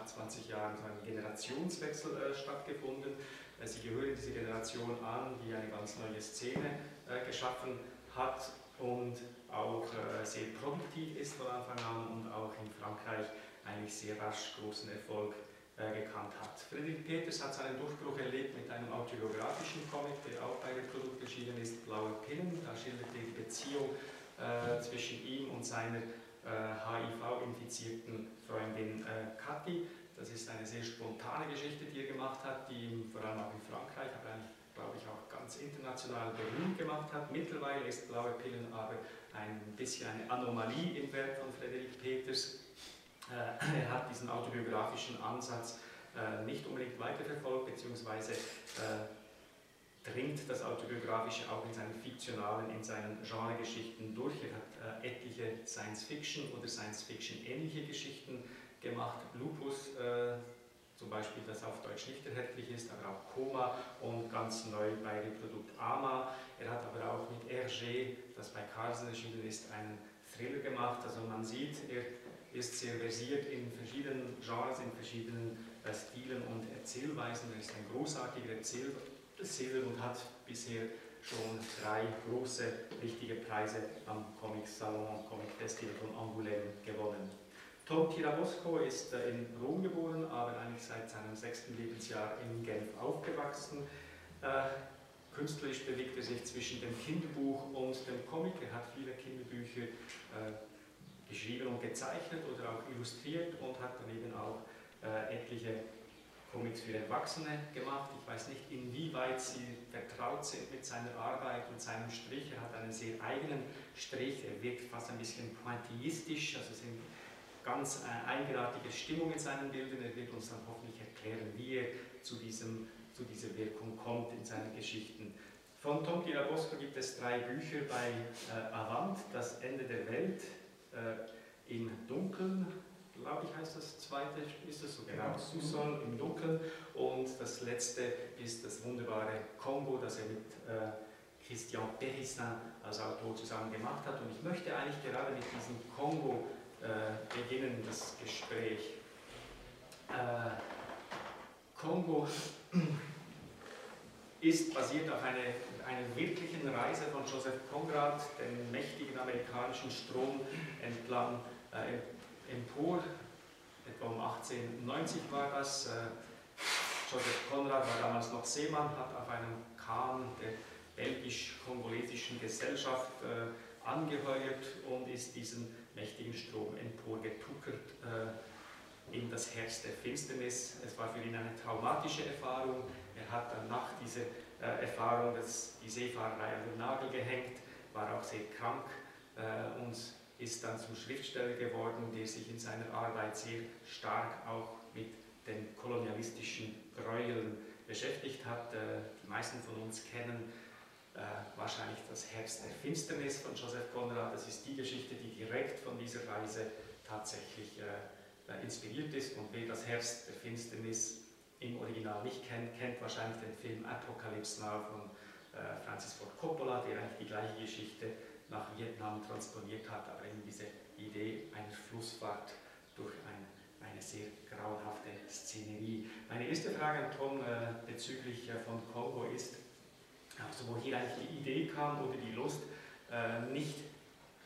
nach 20 Jahren so ein Generationswechsel äh, stattgefunden. Äh, Sie gehören diese Generation an, die eine ganz neue Szene äh, geschaffen hat und auch äh, sehr produktiv ist von Anfang an und auch in Frankreich eigentlich sehr rasch großen Erfolg äh, gekannt hat. Friedrich Peters hat seinen Durchbruch erlebt mit einem autobiografischen Comic, der auch bei dem Produkt erschienen ist, Blaue Pillen. Da schildert er die Beziehung äh, zwischen ihm und seiner HIV-infizierten äh, Freundin äh, Kathi. Das ist eine sehr spontane Geschichte, die er gemacht hat, die ihn vor allem auch in Frankreich, aber eigentlich glaube ich, auch ganz international berühmt gemacht hat. Mittlerweile ist Blaue Pillen aber ein bisschen eine Anomalie im Werk von Frederik Peters. Äh, er hat diesen autobiografischen Ansatz äh, nicht unbedingt weiterverfolgt, beziehungsweise äh, dringt das Autobiografische auch in seinen fiktionalen, in seinen Genregeschichten durch. Er hat äh, etliche Science-Fiction oder Science-Fiction-ähnliche Geschichten gemacht. Lupus äh, zum Beispiel, das auf Deutsch nicht erhältlich ist, aber auch Koma und ganz neu bei dem Produkt Ama. Er hat aber auch mit Hergé, das bei Carlsen erschienen ist, einen Thriller gemacht. Also man sieht, er ist sehr versiert in verschiedenen Genres, in verschiedenen äh, Stilen und Erzählweisen. Er ist ein großartiger Erzähler das Silbermund hat bisher schon drei große, wichtige Preise am Comic Salon, Comic Festival von Angoulême gewonnen. Tom Tirabosco ist äh, in Rom geboren, aber eigentlich seit seinem sechsten Lebensjahr in Genf aufgewachsen. Äh, künstlerisch bewegt er sich zwischen dem Kinderbuch und dem Comic. Er hat viele Kinderbücher äh, geschrieben und gezeichnet oder auch illustriert und hat daneben auch etliche Comics für Erwachsene gemacht. Ich weiß nicht, inwieweit Sie vertraut sind mit seiner Arbeit, mit seinem Strich. Er hat einen sehr eigenen Strich. Er wirkt fast ein bisschen pointillistisch, also sind ganz äh, eigenartige Stimmung in seinen Bildern. Er wird uns dann hoffentlich erklären, wie er zu, diesem, zu dieser Wirkung kommt in seinen Geschichten. Von Tom Tirabosco gibt es drei Bücher bei äh, Avant, Das Ende der Welt, äh, im Dunkeln, glaube ich, heißt das zweite, ist das so genau, Susan im Dunkeln. Und das letzte ist das wunderbare Kongo, das er mit äh, Christian Perissin als Autor zusammen gemacht hat. Und ich möchte eigentlich gerade mit diesem Kongo äh, beginnen, das Gespräch. Äh, Kongo ist basiert auf einer, einer wirklichen Reise von Joseph Conrad, dem mächtigen amerikanischen Strom entlang, äh, im Pol, etwa um 1890 war das. Äh, Joseph Konrad war damals noch Seemann, hat auf einem Kahn der belgisch-kongolesischen Gesellschaft äh, angeheuert und ist diesen mächtigen Strom emporgetuckert äh, in das Herz der Finsternis. Es war für ihn eine traumatische Erfahrung. Er hat danach diese äh, Erfahrung, dass die Seefahrerei an den Nagel gehängt, war auch sehr krank äh, und ist dann zum Schriftsteller geworden, der sich in seiner Arbeit sehr stark auch mit den kolonialistischen Gräueln beschäftigt hat. Äh, die meisten von uns kennen äh, wahrscheinlich das Herbst der Finsternis von Joseph Conrad. Das ist die Geschichte, die direkt von dieser Reise tatsächlich äh, inspiriert ist. Und wer das Herbst der Finsternis im Original nicht kennt, kennt wahrscheinlich den Film Apocalypse Now von Francis Ford Coppola, der eigentlich die gleiche Geschichte nach Vietnam transponiert hat, aber eben diese Idee einer Flussfahrt durch ein, eine sehr grauenhafte Szenerie. Meine erste Frage an Tom äh, bezüglich äh, von Kongo ist, also wo hier eigentlich die Idee kam oder die Lust, äh, nicht,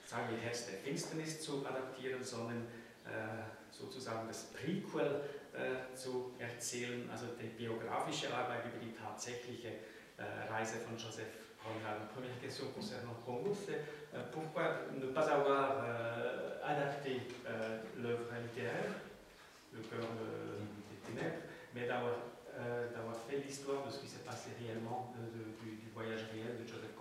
sagen wir, Herz der Finsternis zu adaptieren, sondern äh, sozusagen das Prequel äh, zu erzählen, also die biografische Arbeit über die tatsächliche äh, Reise von Joseph première question concernant Congo, c'est euh, pourquoi ne pas avoir euh, adapté euh, l'œuvre littéraire, Le cœur des ténèbres, mais d'avoir fait l'histoire de ce qui s'est passé réellement du, voyage réel de Joseph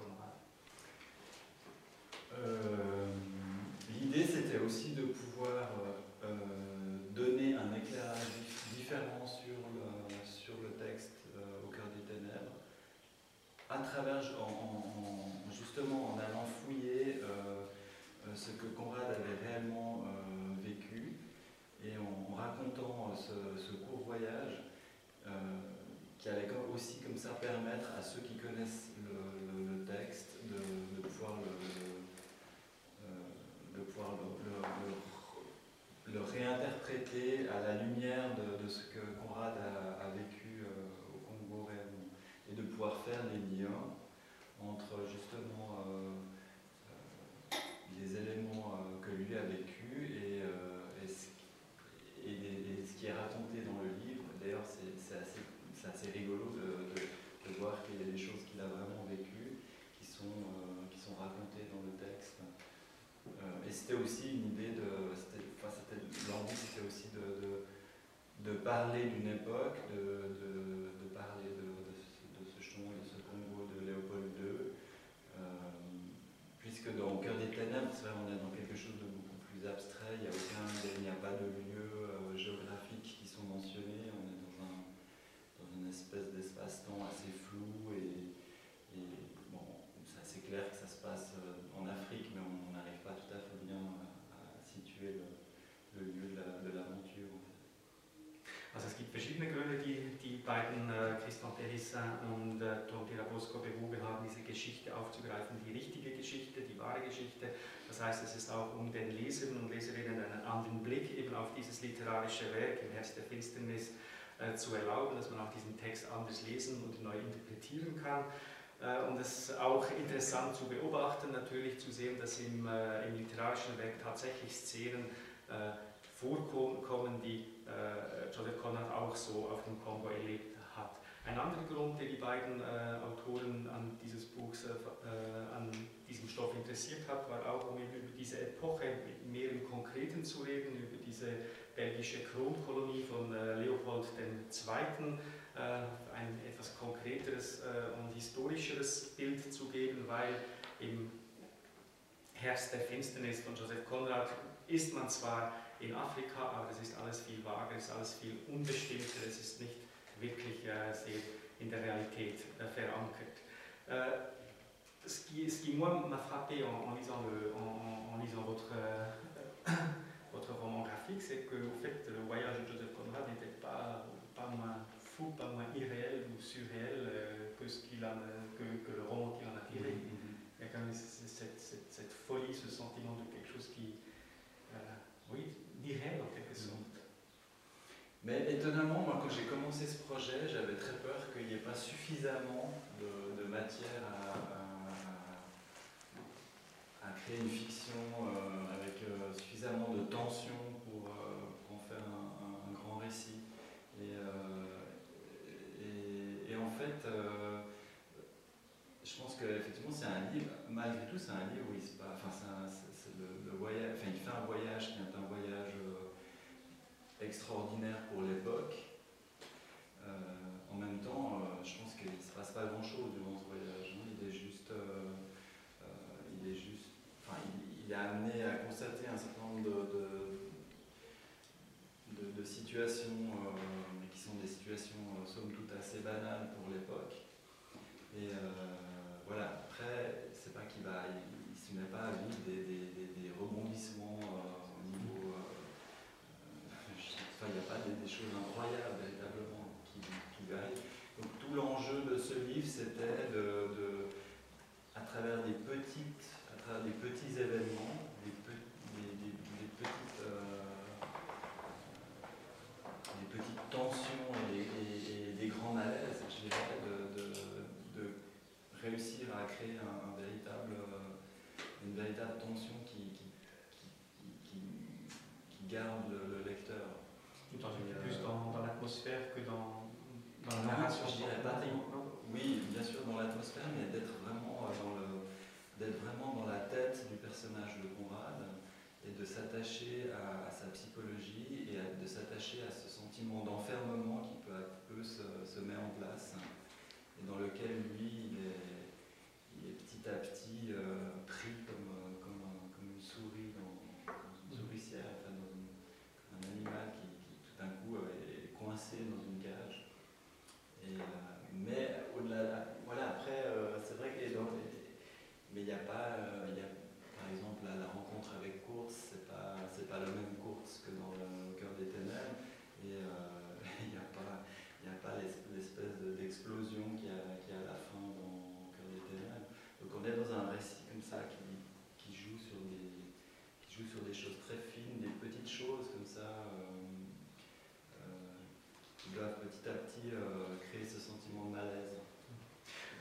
aussi une idée de. enfin, c'était, l'envie, c'était aussi de, de, de parler d'une époque, de, Christoph Derissin und äh, Tom Tirabosco bewogen haben, diese Geschichte aufzugreifen, die richtige Geschichte, die wahre Geschichte. Das heißt, es ist auch um den Lesern und Leserinnen einen anderen Blick eben auf dieses literarische Werk im Herz der Finsternis äh, zu erlauben, dass man auch diesen Text anders lesen und neu interpretieren kann. Äh, und es ist auch interessant zu beobachten, natürlich zu sehen, dass im, äh, im literarischen Werk tatsächlich Szenen äh, vorkommen, die Joseph Conrad auch so auf dem Kongo erlebt ein anderer Grund, der die beiden äh, Autoren an, dieses Buchs, äh, an diesem Stoff interessiert hat, war auch, um über diese Epoche mehr im Konkreten zu reden, über diese belgische Kronkolonie von äh, Leopold II., äh, ein etwas konkreteres äh, und historischeres Bild zu geben, weil im Herbst der Finsternis von Joseph Conrad ist man zwar in Afrika, aber es ist alles viel vager, es ist alles viel unbestimmter, es ist nicht wirklich sehr in der réalité verankert. Euh, ce qui, ce qui, moi, m'a frappé en, lisant le, en, lisant votre, votre roman graphique, c'est que au fait, le voyage de Joseph Conrad n'était pas, pas moins fou, pas moins irréel ou surréel euh, que, ce que, le roman qui en a tiré. Il y a quand même cette, folie, ce sentiment de quelque chose qui, euh, oui, d'irréel en quelque sorte. Mais étonnamment, moi, quand j'ai commencé ce projet, j'avais très peur qu'il n'y ait pas suffisamment de, matière à, créer une fiction euh, avec euh, suffisamment de tension pour, euh, en faire un, grand récit. Et, en fait, je pense qu'effectivement, c'est un livre, malgré tout, c'est un livre où il se passe, enfin, voyage, enfin, il fait un voyage qui est un voyage extraordinaire pour l'époque. Euh, en même temps, euh, je pense qu'il ne se passe pas grand-chose durant ce voyage. Hein. Il est juste, euh, il est juste, enfin, il, est amené à constater un certain nombre de, de, situations, mais qui sont des situations somme toute assez banales pour l'époque. Et voilà. Après, c'est pas qu'il va, il, ne se met pas à vivre des rebondissements chose incroyable véritablement qui, qui Donc tout l'enjeu de ce livre, c'était de, à travers des petites, à travers des petits événements, des, petites, euh, des petites tensions et, des grands malaises, je dirais, de, réussir à créer un, véritable, euh, une véritable tension qui, garde le lecteur dans une, plus euh, dans, dans l'atmosphère que dans, dans la narration. oui, bien sûr dans l'atmosphère, mais d'être vraiment euh, dans d'être vraiment dans la tête du personnage de Conrad et de s'attacher à, sa psychologie et de s'attacher à ce sentiment d'enfermement qui peut peu se, met en place et dans lequel lui il est, petit à petit euh,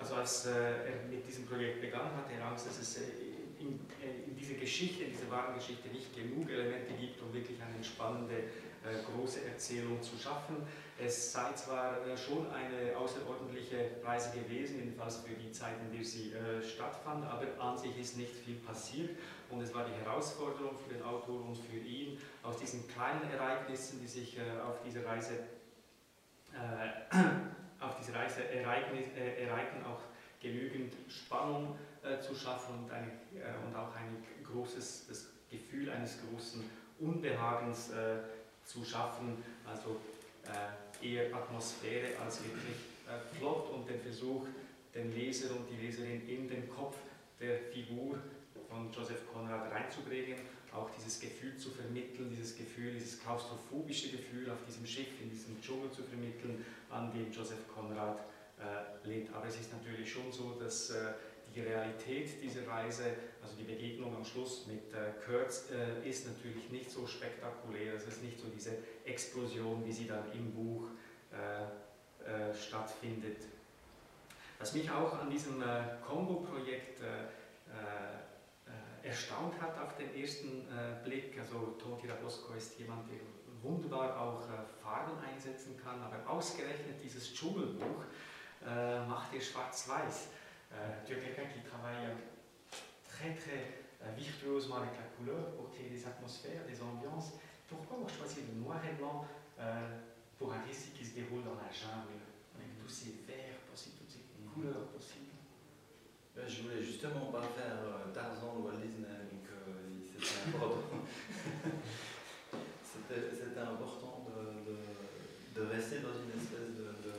Also als äh, er mit diesem Projekt begann, hatte er Angst, dass es äh, in, äh, in diese Geschichte, in diese wahren Geschichte nicht genug Elemente gibt, um wirklich eine spannende große Erzählung zu schaffen. Es sei zwar schon eine außerordentliche Reise gewesen, jedenfalls für die Zeit, in der sie stattfand, aber an sich ist nicht viel passiert und es war die Herausforderung für den Autor und für ihn, aus diesen kleinen Ereignissen, die sich auf dieser Reise Spannung äh, zu schaffen und, eine, äh, und auch ein großes, das Gefühl eines großen Unbehagens äh, zu schaffen, also äh, eher Atmosphäre als wirklich äh, Plot und den Versuch, den Leser und die Leserin in den Kopf der Figur von Joseph Conrad reinzubringen, auch dieses Gefühl zu vermitteln, dieses Gefühl, dieses klaustrophobische Gefühl auf diesem Schiff, in diesem Dschungel zu vermitteln, an dem Joseph Conrad äh, lebt. Aber es ist natürlich schon so, dass äh, die Realität dieser Reise, also die Begegnung am Schluss mit äh, Kurtz, ist natürlich nicht so spektakulär. Es ist nicht so diese Explosion, wie sie dann im Buch stattfindet. Was mich auch an diesem äh, projekt erstaunt hat auf den ersten Blick, also Toti Rabosko ist jemand, der wunderbar auch Farben einsetzen kann, aber ausgerechnet dieses Dschungelbuch, euh, schwarz-weiß. Euh, tu es quelqu'un qui travaille très très euh, virtuosement avec la couleur pour créer des atmosphères, des ambiances. Pourquoi je choisi le noir et blanc euh, pour un récit qui se déroule dans la jungle, avec mhm. tous ces verts possibles, toutes ces couleurs possibles ben, Je voulais justement pas faire Tarzan ou Walt Disney, donc c'était important. c'était important de, rester dans une espèce de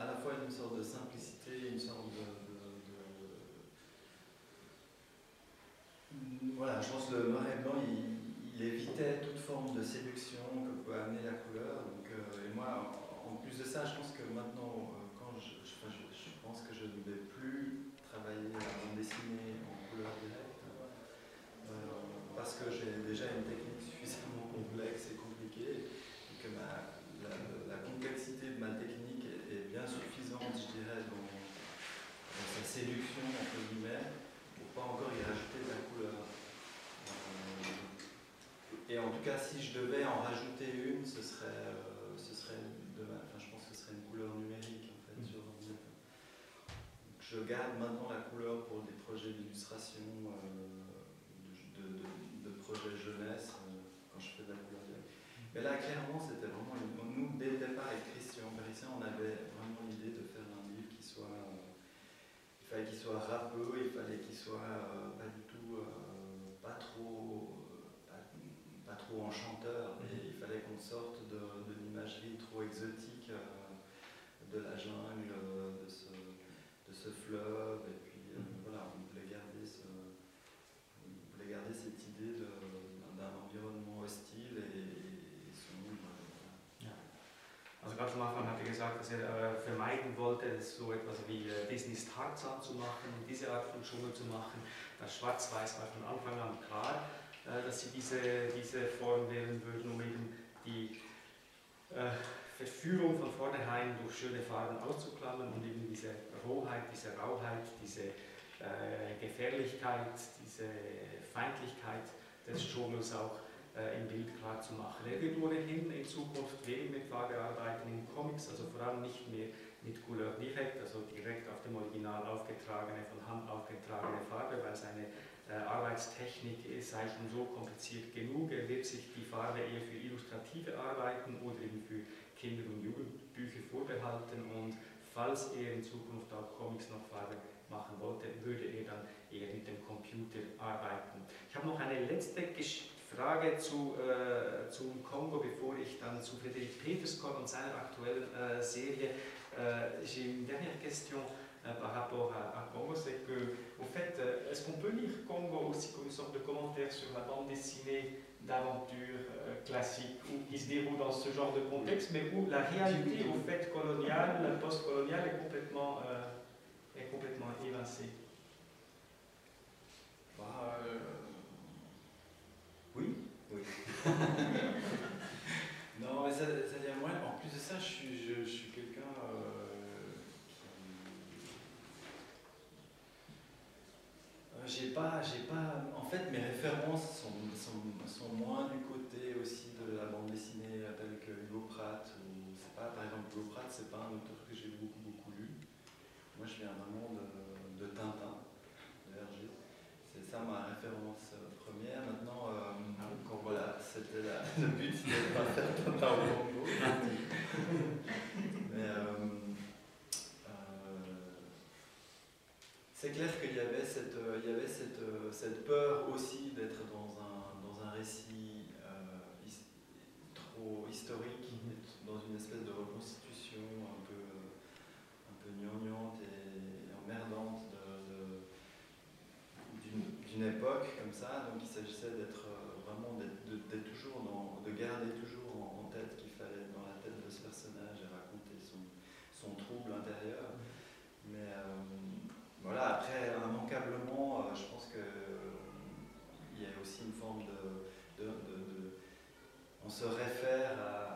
à la fois une sorte de simplicité, une sorte de. Voilà, je pense que le noir blanc, il, évitait toute forme de séduction que pouvait amener la couleur. Euh, et moi, en plus de ça, je pense que maintenant, euh, quand je, pense que je ne vais plus travailler à en dessiner en couleur directe, euh, parce que j'ai déjà une technique séduction, entre guillemets, pour pas encore y rajouter de la couleur. Euh, et en tout cas, si je devais en rajouter une, ce serait, euh, ce serait enfin, je pense que ce serait une couleur numérique en fait, mm. sur je garde maintenant la couleur pour des projets d'illustration, euh, de, projets jeunesse, quand je fais de la couleur. Mm. Mais là, clairement, c'était vraiment Nous, dès le départ, avec Christian on avait qu'il soit rappeux, il fallait qu'il soit euh, pas du tout, euh, pas trop, euh, pas, trop enchanteur. damals Machmann hatte gesagt, dass er äh, vermeiden wollte, so etwas wie äh, Disneys Tarzan zu machen, diese Art von Dschungel zu machen. Das Schwarz-Weiß war von Anfang an klar, äh, dass sie diese, diese Form wählen würden, um eben die Verführung von vornherein durch schöne Farben auszuklammern und eben diese Rohheit, diese Rauheit, diese Gefährlichkeit, diese Feindlichkeit des Dschungels auch äh, im Bild klar zu machen. Er wird ohnehin in Zukunft weniger mit Farbe arbeiten in Comics, also vor allem nicht mehr mit Couleur direkt, also direkt auf dem Original aufgetragene, von Hand aufgetragene Farbe, weil seine äh, Arbeitstechnik ist sei schon so kompliziert genug. Er wird sich die Farbe eher für illustrative Arbeiten oder eben für Kinder- und Jugendbücher vorbehalten und falls er in Zukunft auch Comics noch Farbe machen wollte, würde er dann eher mit dem Computer arbeiten. Ich habe noch eine letzte Geschichte Frage J'ai une dernière question par rapport à, Congo, c'est que, au fait, euh, est-ce qu'on peut lire Congo aussi comme une sorte de commentaire sur la bande dessinée d'aventure euh, classique, ou qui se déroule dans ce genre de contexte, mais où la réalité, au fait, coloniale, post colonial est complètement, euh, est complètement évincée bah, non, mais ça, ça moi. En plus de ça, je suis, je, suis quelqu'un euh, qui. Euh, j'ai pas, j'ai pas. En fait, mes références sont, sont, moins du côté aussi de la bande dessinée avec euh, que Hugo Pratt. Ou, pas, par exemple, Hugo Pratt, c'est pas un auteur que j'ai beaucoup, beaucoup lu. Moi, je viens vraiment monde de Tintin, de Hergé C'est ça ma référence Euh, euh, c'est clair qu'il y avait cette, il y avait cette, peur aussi d'être dans un, récit euh, trop historique, mhm. dans une espèce de reconstitution un peu, un peu gnangnante et, emmerdante d'une époque comme ça. Donc il s'agissait d'être garder toujours en, tête qu'il fallait, dans la tête de ce personnage, et raconter son, trouble intérieur. Mais euh, voilà, après, immanquablement, euh, je pense que euh, il y a aussi une forme de on se réfère à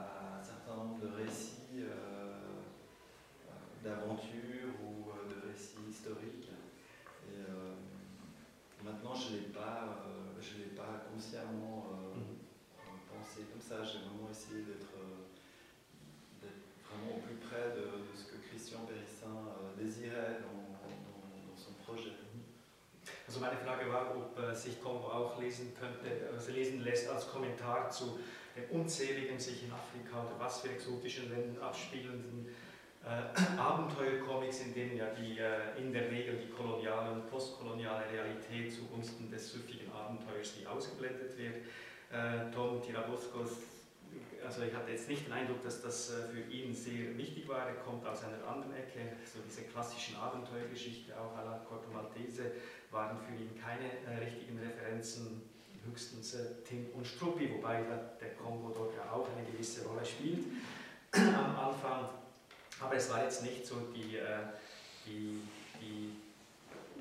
meine Frage war, ob äh, sich Kongo auch lesen könnte, also lesen lässt als Kommentar zu den unzähligen sich in Afrika oder was für exotischen Ländern abspielenden äh, Abenteuercomics, in denen ja die, äh, in der Regel die koloniale und postkoloniale Realität zugunsten des süffigen Abenteuers, die ausgeblendet wird. Äh, Tom Tiraboscos also ich hatte jetzt nicht den Eindruck, dass das äh, für ihn sehr wichtig war. Er kommt aus einer anderen Ecke, so diese klassischen Abenteuergeschichte, auch à la Corto Maltese, waren für ihn keine äh, richtigen Referenzen, höchstens äh, Tim und Struppi, wobei der Kombo dort ja auch eine gewisse Rolle spielt am Anfang. Aber es war jetzt nicht so die, äh, die, die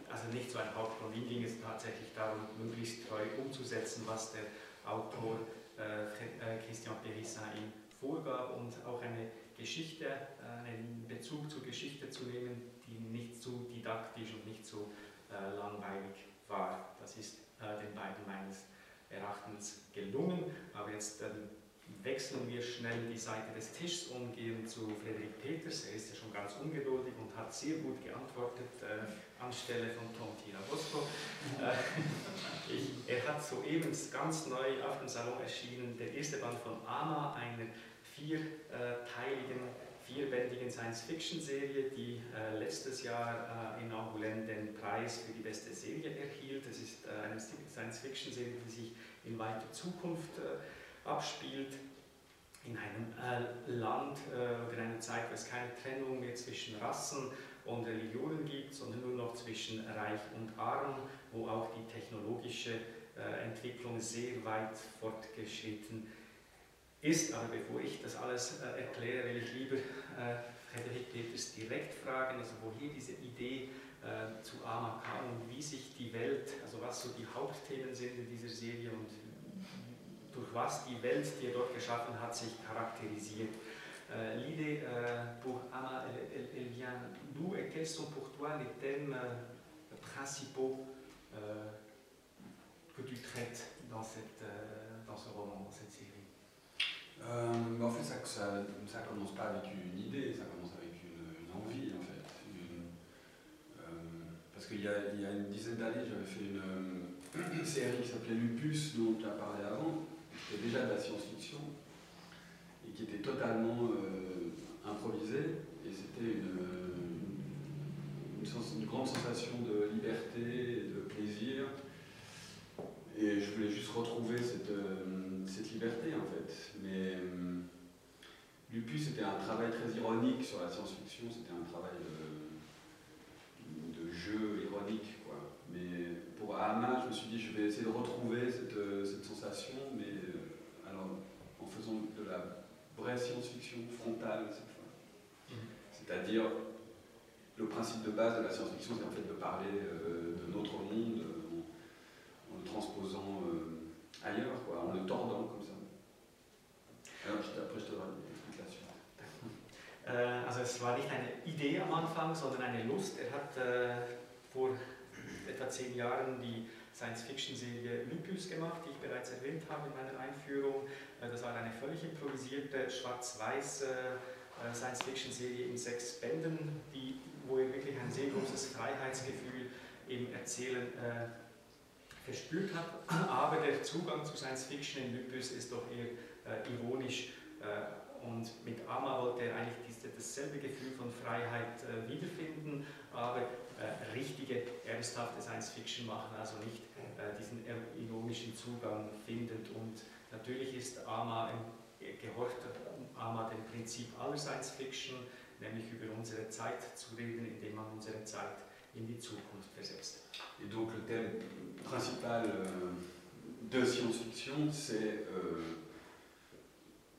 also nicht so ein Hauptgrund. Ihm ging es tatsächlich darum, möglichst treu umzusetzen, was der Autor äh, äh, Christian Perissin ihm vorgab und auch eine Geschichte, äh, einen Bezug zur Geschichte zu nehmen, die nicht zu didaktisch und nicht zu langweilig war. Das ist den beiden meines Erachtens gelungen. Aber jetzt ähm, wechseln wir schnell die Seite des Tisches und gehen zu Frederik Peters. Er ist ja schon ganz ungeduldig und hat sehr gut geantwortet äh, anstelle von Tontina Bosco. Äh, ich, er hat soeben ganz neu auf dem Salon erschienen, der erste Band von Ama, einer vierteiligen, vierbändigen Science-Fiction-Serie, die äh, letztes Jahr äh, in Angoulême den Preis für die beste Serie erhielt. Das ist äh, eine Science-Fiction-Serie, die sich in weiter Zukunft äh, abspielt, in einem äh, Land äh, oder in einer Zeit, wo es keine Trennung mehr zwischen Rassen und Religionen gibt, sondern nur noch zwischen Reich und Arm, wo auch die technologische äh, Entwicklung sehr weit fortgeschritten ist. Aber bevor ich das alles äh, erkläre, will ich lieber äh, Frederik Peters direkt fragen, also woher diese Idee äh, zu Ama kam und wie sich die Welt, also was so die Hauptthemen sind in dieser Serie und durch was die Welt, die er dort geschaffen hat, sich äh, L'idée äh, pour Anna, elle, vient d'où et quels sont pour toi les thèmes euh, principaux euh, que tu traites dans, cette, euh, dans ce roman, dans cette série En fait, ça, ne commence pas avec une idée, ça commence avec une, envie en fait. parce qu'il y, a une dizaine d'années, j'avais fait une, une série qui s'appelait Lupus, dont tu as parlé avant qui était déjà de la science-fiction et qui était totalement euh, improvisée. Et c'était une, euh, une, grande sensation de liberté, de plaisir. Et je voulais juste retrouver cette, euh, cette liberté en fait. Mais Lupus c'était un travail très ironique sur la science-fiction, c'était un travail de jeu ironique. Quoi. Mais pour Ama je me suis dit, je vais essayer de retrouver cette, cette sensation, mais faisant de la vraie science-fiction frontale cette fois. Mhm. C'est-à-dire, le principe de base de la science-fiction, c'est en fait de parler euh, de notre monde euh, en, le transposant euh, ailleurs, quoi, en le tordant comme ça. Alors, après, je te donnerai une explication. Eh, also es war nicht eine Idee am Anfang, sondern eine Lust. Er hat vor etwa zehn Jahren die Science-Fiction-Serie Lupus gemacht, die ich bereits erwähnt habe in meiner Einführung. Äh, das war eine völlig improvisierte, schwarz-weiße äh, Science-Fiction-Serie in sechs Bänden, die, wo ihr wirklich ein sehr großes Freiheitsgefühl im Erzählen äh, verspürt habt. Aber der Zugang zu Science-Fiction in Lupus ist doch eher äh, ironisch äh, und mit Ama wollte er eigentlich diese, dasselbe Gefühl von Freiheit äh, wiederfinden, aber äh, richtige, ernsthafte Science-Fiction machen, also nicht äh, diesen äh, ironischen Zugang findet. Und natürlich ist Ama ein, äh, gehorcht Ama dem Prinzip aller Science-Fiction, nämlich über unsere Zeit zu reden, indem man unsere Zeit in die Zukunft versetzt. Et donc le thème principal euh, de science-fiction, c'est euh,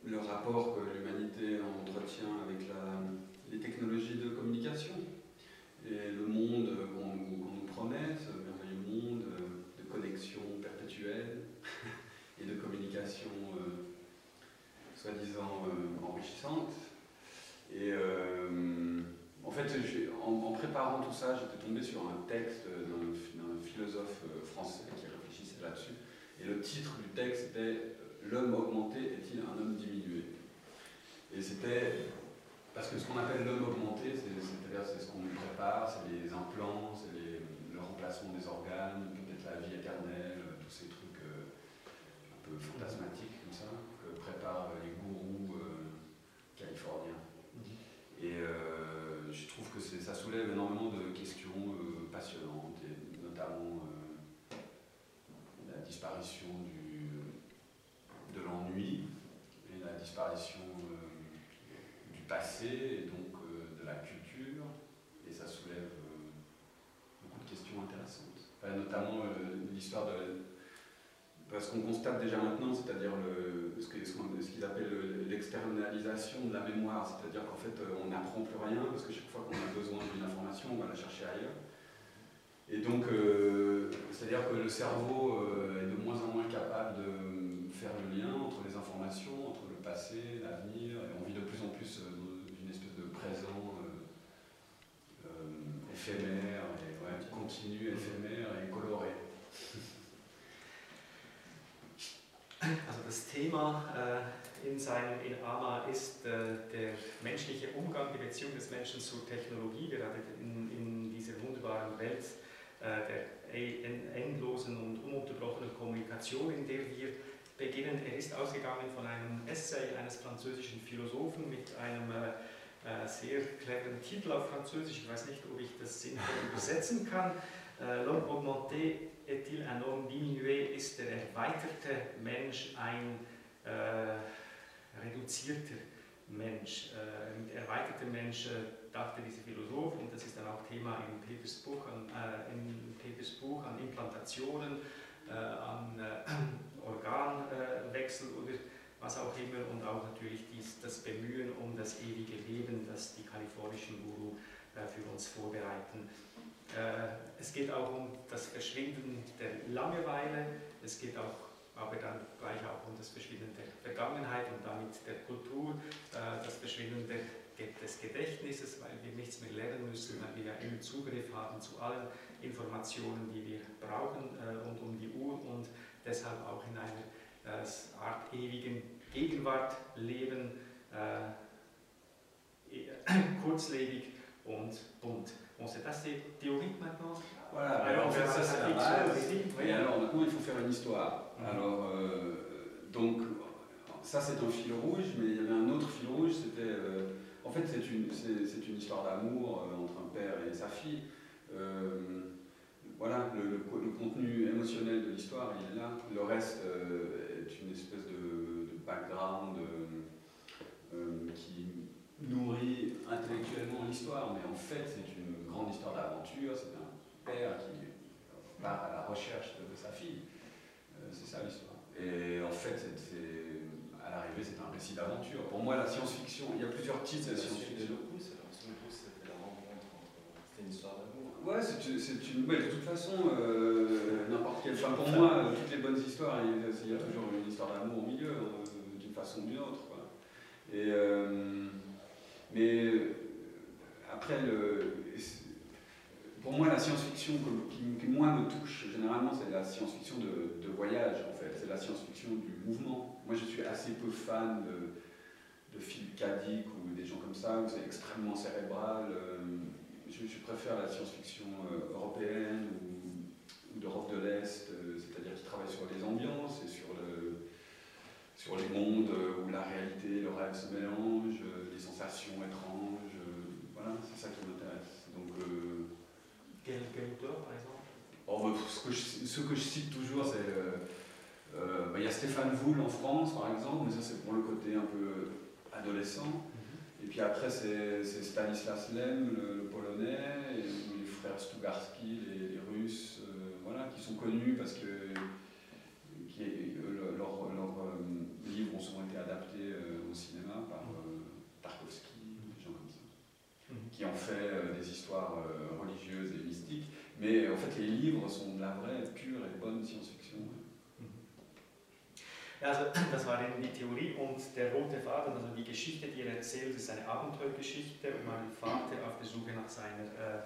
le rapport que l'humanité entretient avec la, les technologies de communication et le monde euh, qu'on nous promet, ce merveilleux monde euh, de connexion perpétuelle et de communication euh, soi-disant enrichissante. Et en fait, en, en, préparant tout ça, j'étais tombé sur un texte d'un philosophe français qui réfléchissait là-dessus. Et le titre du texte était l'homme augmenté est-il un homme diminué Et c'était parce que ce qu'on appelle l'homme augmenté, c'est-à-dire c'est ce qu'on lui prépare, c'est les implants, c'est le remplacement des organes, peut-être la vie éternelle, euh, tous ces trucs euh, un peu fantasmatiques comme ça, que préparent les gourous euh, californiens. Mhm. Et je trouve que ça soulève énormément de questions passionnantes, et notamment la disparition du Euh, du passé et donc euh, de la culture, et ça soulève euh, beaucoup de questions intéressantes, notamment l'histoire de parce qu'on constate déjà maintenant, c'est-à-dire le, ce qu'ils ce qu'ils appellent l'externalisation de la mémoire, c'est-à-dire qu'en fait on n'apprend plus rien, parce que chaque fois qu'on a besoin d'une information, on va la chercher ailleurs. Et donc, c'est-à-dire que le cerveau est de moins en moins capable de, le lien entre les informations, entre le passé, l'avenir, et on vit de plus en plus euh, d'une espèce de présent euh, euh, éphémère, et, continu, éphémère et coloré. Also das Thema äh, in seinem Ama ist äh, der menschliche Umgang, die Beziehung des Menschen zur Technologie, gerade in, in dieser wunderbaren Welt äh, der endlosen und ununterbrochenen Kommunikation, in der wir beginnen. Er ist ausgegangen von einem Essay eines französischen Philosophen mit einem äh, äh, sehr cleveren Titel auf Französisch. Ich weiß nicht, ob ich das sinnvoll übersetzen kann. Äh, L'homme augmenté est-il un homme diminué? Ist der erweiterte Mensch ein äh, reduzierter Mensch? Äh, mit erweitertem Mensch äh, dachte dieser Philosoph, und das ist dann auch Thema in Peters Buch an, äh, in Peters Buch an Implantationen äh, an äh, Organwechsel äh, oder was auch immer und auch natürlich dies, das Bemühen um das ewige Leben, das die kalifornischen Guru für uns vorbereiten. es geht auch um das Verschwinden der Langeweile, es geht auch aber dann gleich auch um das Verschwinden der Vergangenheit und damit der Kultur, das Verschwinden der des Gedächtnisses, weil wir nichts mehr lernen müssen, weil wir ja immer Zugriff haben zu allen Informationen, die wir brauchen äh, rund um die Uhr und deshalb auch in einer äh, Art ewigen Gegenwart leben, äh, e-, kurzlebig und bunt. Bon, c'est assez théorique maintenant. Voilà, alors, ah, alors ça c'est la base. Et alors maintenant il faut faire une histoire. Mm Alors euh, donc ça c'est un fil rouge, mais il y avait un autre fil rouge, c'était euh, En fait, c'est une, c'est, une histoire d'amour euh, entre un père et sa fille. Euh, voilà, le, contenu émotionnel de l'histoire, il est là. Le reste euh, est une espèce de, background qui nourrit intellectuellement l'histoire, mais en fait, c'est une grande histoire d'aventure. C'est un père qui part à la recherche de, de sa fille. c'est ça l'histoire. Et en fait, c'est à l'arrivée, c'est un récit d'aventure. Pour moi, la science-fiction, il y a plusieurs titres de science-fiction. c'était la rencontre c'était une histoire d'amour. Ouais, c'est une. de toute façon, euh, n'importe quelle. Enfin, pour moi, toutes les bonnes histoires, il y a toujours une histoire d'amour au milieu, euh, d'une façon ou d'une autre. Et, euh, mais après, le, pour moi, la science-fiction qui, moins me touche généralement, c'est la science-fiction de voyage de la science-fiction du mouvement. Moi, je suis assez peu fan de, de Philippe ou des gens comme ça, où c'est extrêmement cérébral. Euh, je, préfère la science-fiction euh, européenne ou, d'Europe de l'Est, euh, c'est-à-dire qui travaille sur les ambiances et sur, le, sur les mondes où la réalité et le rêve se mélangent, les sensations étranges. Voilà, c'est ça qui m'intéresse. Donc, quel, auteur, par exemple oh, bah, ce, que je, ce, que je, cite toujours, c'est euh, bah, il y a Stéphane Voul en France, par exemple, mais ça c'est pour le côté un peu adolescent. Mhm. Et puis après, c'est Stanislas Lem, le, polonais, les frères Stugarski, les, Russes, euh, voilà, qui sont connus parce que euh, leurs livres ont souvent été adaptés au cinéma par Tarkovsky, mhm. des gens comme ça, mhm. qui ont fait des histoires religieuses et mystiques. Mais en fait, les livres sont de la vraie Also das war eben die Theorie und der rote Faden, also die Geschichte, die er erzählt, ist eine Abenteuergeschichte über einen Vater auf der Suche nach seiner äh,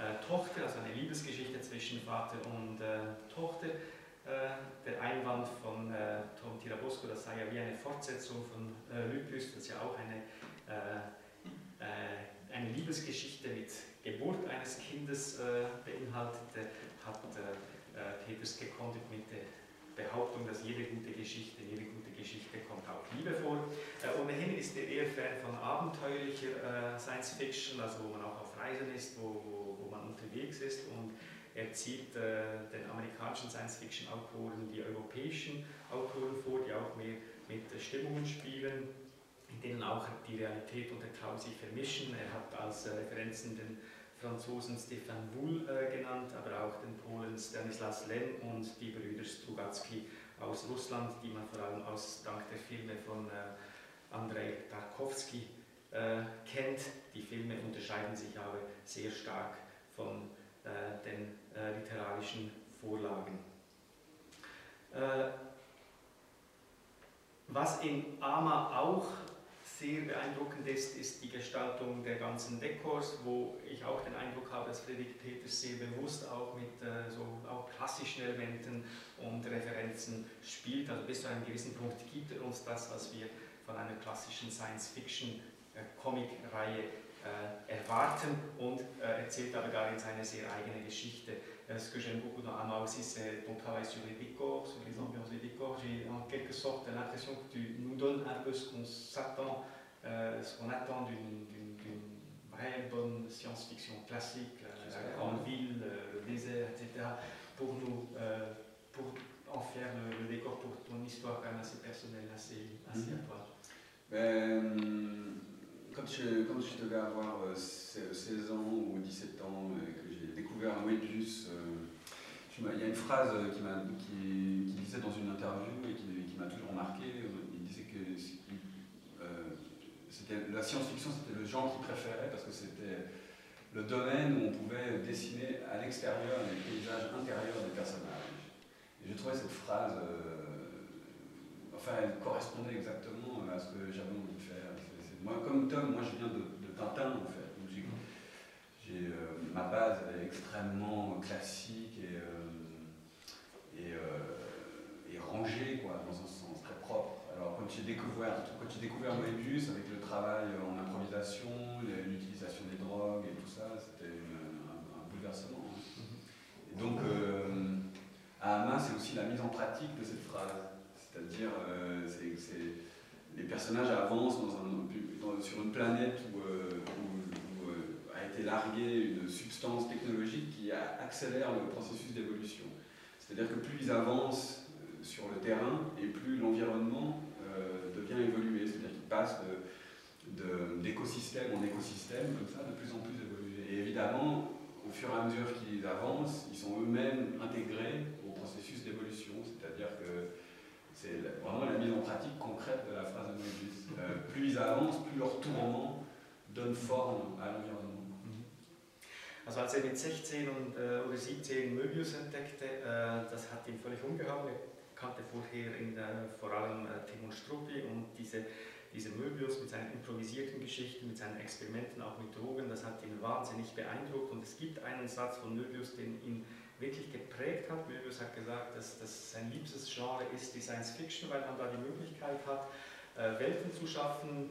äh, Tochter, also eine Liebesgeschichte zwischen Vater und äh, Tochter. Äh, der Einwand von äh, Tom Tirabosco, das sei ja wie eine Fortsetzung von äh, Lupus, das ist ja auch eine, äh, eine Liebesgeschichte mit Geburt eines Kindes beinhaltete, hat äh, Peters gekonnt mit der Behauptung, dass jede gute Geschichte, jede gute Geschichte kommt auch Liebe vor. Äh, ohnehin ist er eher Fan von abenteuerlicher äh, Science Fiction, also wo man auch auf Reisen ist, wo, wo, wo man unterwegs ist und er zieht äh, den amerikanischen Science Fiction Autoren die europäischen Autoren vor, die auch mehr mit Stimmungen spielen, in denen auch die Realität und der Traum sich vermischen. Er hat als äh, Referenzen den Franzosen Stefan Bull äh, genannt, aber auch den Polen Stanislas Lem und die Brüder Strugatsky aus Russland, die man vor allem aus dank der Filme von äh, Andrei Tarkovsky äh, kennt. Die Filme unterscheiden sich aber sehr stark von äh, den äh, literarischen Vorlagen. Äh, was in AMA auch sehr beeindruckend ist, ist die Gestaltung der ganzen Dekors, wo ich auch den Eindruck habe, dass Friedrich Peters sehr bewusst auch mit äh, so auch klassischen Elementen und Referenzen spielt. Also bis zu einem gewissen Punkt gibt er uns das, was wir von einer klassischen Science-Fiction-Comic-Reihe äh, erwarten und äh, erzählt aber gar in seine sehr eigene Geschichte. Euh, ce que j'aime beaucoup dans AMA aussi, c'est ton travail sur les décors, sur les ambiances des décors. J'ai en quelque sorte l'impression que tu nous donnes un peu ce qu'on s'attend, euh, ce qu'on attend d'une vraie bonne science-fiction classique, la, grande ville, euh, le, désert, etc., pour nous, pour en faire le, décor pour ton histoire quand même assez personnelle, assez, assez mhm. à toi. Ben, quand, je, comme je devais avoir 16 ans ou 17 ans, découvert un Euh, il y a une phrase euh, qui, disait dans une interview et qui, m'a toujours marqué. Euh, il disait que euh, la science-fiction, c'était le genre qu'il préférait parce que c'était le domaine où on pouvait dessiner à l'extérieur les paysages intérieurs des personnages. Et j'ai trouvé cette phrase, enfin, elle correspondait exactement à ce que j'avais envie de faire. moi, comme Tom, moi je viens de, Tintin en fait. J'ai ma base est extrêmement classique et, euh, euh, et, rangée, dans un sens très propre. Alors quand j'ai découvert, quand découvert Moebius avec le travail en improvisation, l'utilisation des drogues et tout ça, c'était un, bouleversement. Hein. Mhm. donc euh, à Hamas, c'est aussi la mise en pratique de cette phrase. C'est-à-dire, euh, les personnages avancent sur une planète où larguer une substance technologique qui accélère le processus d'évolution. C'est-à-dire que plus ils avancent euh, sur le terrain et plus l'environnement euh, devient évolué, c'est-à-dire qu'ils passent d'écosystème en écosystème, comme ça, de plus en plus évolué. Et évidemment, au fur et à mesure qu'ils avancent, ils sont eux-mêmes intégrés au processus d'évolution, c'est-à-dire que c'est vraiment la mise en pratique concrète de la phrase de Moïse euh, plus ils avancent, plus leur tourment donne forme à l'environnement. Also als er mit 16 und, äh, oder 17 Möbius entdeckte, äh, das hat ihn völlig umgehauen. Er kannte vorher in der, vor allem äh, Timon Struppi und diese, diese Möbius mit seinen improvisierten Geschichten, mit seinen Experimenten, auch mit Drogen, das hat ihn wahnsinnig beeindruckt. Und es gibt einen Satz von Möbius, den ihn wirklich geprägt hat. Möbius hat gesagt, dass, dass sein liebstes Genre ist die Science Fiction, weil man da die Möglichkeit hat, äh, Welten zu schaffen,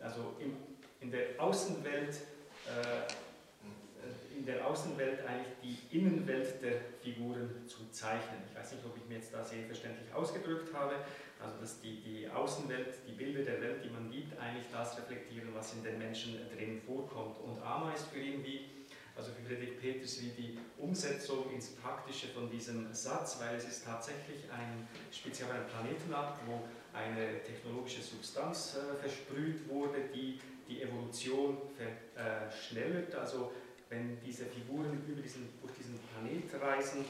also im, in der Außenwelt äh, in der Außenwelt eigentlich die Innenwelt der Figuren zu zeichnen. Ich weiß nicht, ob ich mir jetzt da sehr verständlich ausgedrückt habe, also dass die, die Außenwelt, die Bilder der Welt, die man gibt, eigentlich das reflektieren, was in den Menschen drin vorkommt. Und Ama ist für ihn wie, also für Friedrich Peters, wie die Umsetzung ins Praktische von diesem Satz, weil es ist tatsächlich ein spezieller Planetenakt, wo eine technologische Substanz äh, versprüht wurde, die die Evolution verschnellert, äh, also wenn diese Figuren über diesen, durch diesen Planet reisen,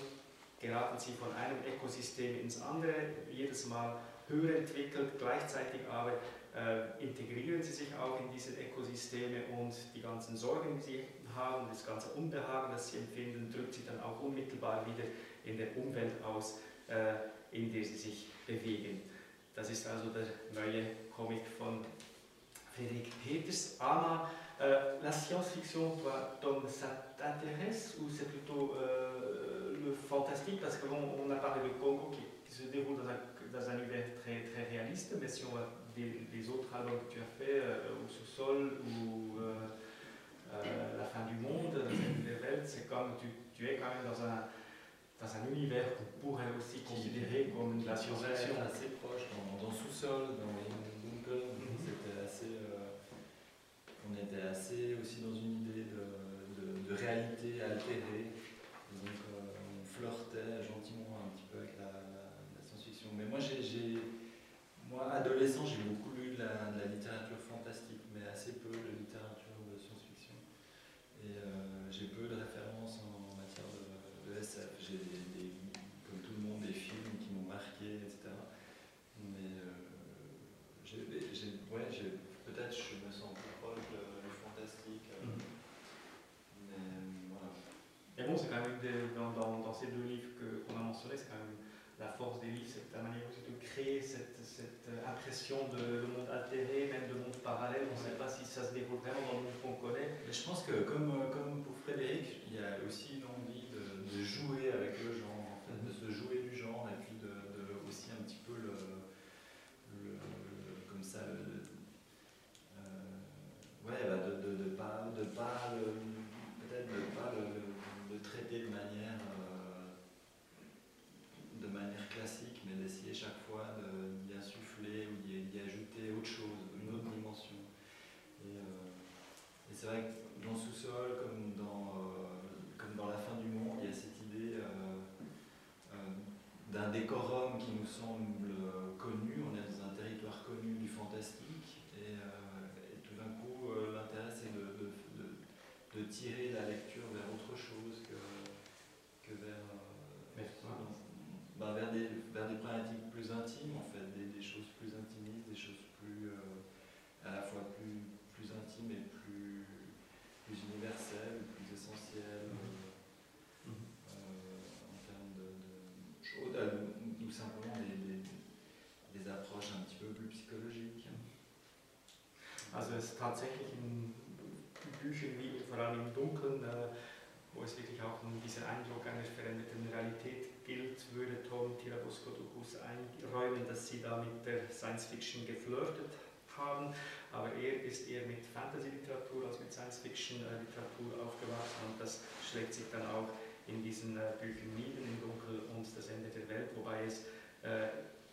geraten sie von einem Ökosystem ins andere, jedes Mal höher entwickelt, gleichzeitig aber äh, integrieren sie sich auch in diese Ökosysteme und die ganzen Sorgen, die sie haben, das ganze Unbehagen, das sie empfinden, drückt sich dann auch unmittelbar wieder in der Umwelt aus, äh, in der sie sich bewegen. Das ist also der neue Comic von fétiche euh, la science-fiction, toi, Tom, ça t'intéresse ou c'est plutôt euh, le fantastique Parce que on a parlé de Congo qui, se déroule dans un, univers très, très réaliste, mais si on voit des, autres albums que tu as fait, euh, au sous-sol ou euh, La fin du monde, c'est comme tu, es quand même dans un, dans un univers qu'on pourrait aussi considérer comme de la science-fiction. assez proche, dans, dans sous-sol, dans on était assez aussi dans une idée de, réalité altérée. Donc euh, on flirtait gentiment un petit peu avec la, science-fiction. Mais moi, j'ai, moi adolescent, j'ai beaucoup lu de la littérature dans, ces deux livres qu'on a mentionnés, c'est quand même la force des livres, c'est la manière de créer cette, cette euh, impression de, monde altéré, même de monde parallèle, on ne sait pas si ça se déroule vraiment dans le monde qu'on connaît. Mais je pense que comme, euh, comme pour Frédéric, il y a aussi une envie de, de jouer avec le genre, de mhm. se jouer du genre, et puis de, aussi un petit peu le, comme ça, euh, ouais, bah de, pas, de pas peut-être de pas le traiter de manière dans sous-sol, comme dans, euh, comme dans la fin du monde, il y a cette idée euh, euh, d'un décorum qui nous semble connu, on est dans un territoire connu du fantastique, et, tout d'un coup, l'intérêt c'est de, tirer la lecture vers autre chose que, vers... Ben, vers, des, vers, des, problématiques plus intimes, en fait, des, des choses plus intimistes, des choses tatsächlich in Büchern wie vor allem im Dunkeln, äh, wo es wirklich auch um diesen Eindruck einer veränderten Realität gilt, würde Tom Tirabosco Ducus einräumen, dass sie da mit der Science Fiction geflirtet haben, aber er ist eher mit Fantasy-Literatur als mit Science-Fiction-Literatur aufgewachsen und das schlägt sich dann auch in diesen äh, Büchern nieder, im Dunkel und das Ende der Welt, wobei es äh,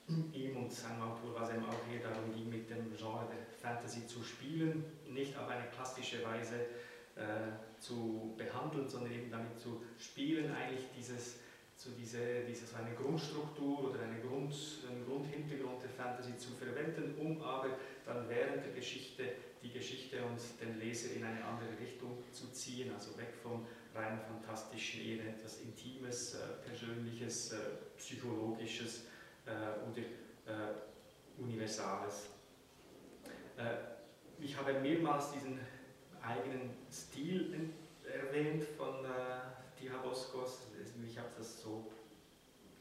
ihm und seinem Autor war es eben auch hier darum, die mit dem Genre der Fantasy zu spielen, nicht auf eine klassische Weise äh, zu behandeln, sondern eben damit zu spielen, eigentlich dieses, zu diese, diese so eine Grundstruktur oder eine Grund, einen Grundhintergrund der Fantasy zu verwenden, um aber dann während der Geschichte die Geschichte und den Leser in eine andere Richtung zu ziehen, also weg vom rein fantastischen, eher etwas Intimes, äh, Persönliches, äh, Psychologisches oder äh, äh, Universales. Äh, ich habe mehrmals diesen eigenen Stil erwähnt von Diaboskos. Ich habe das so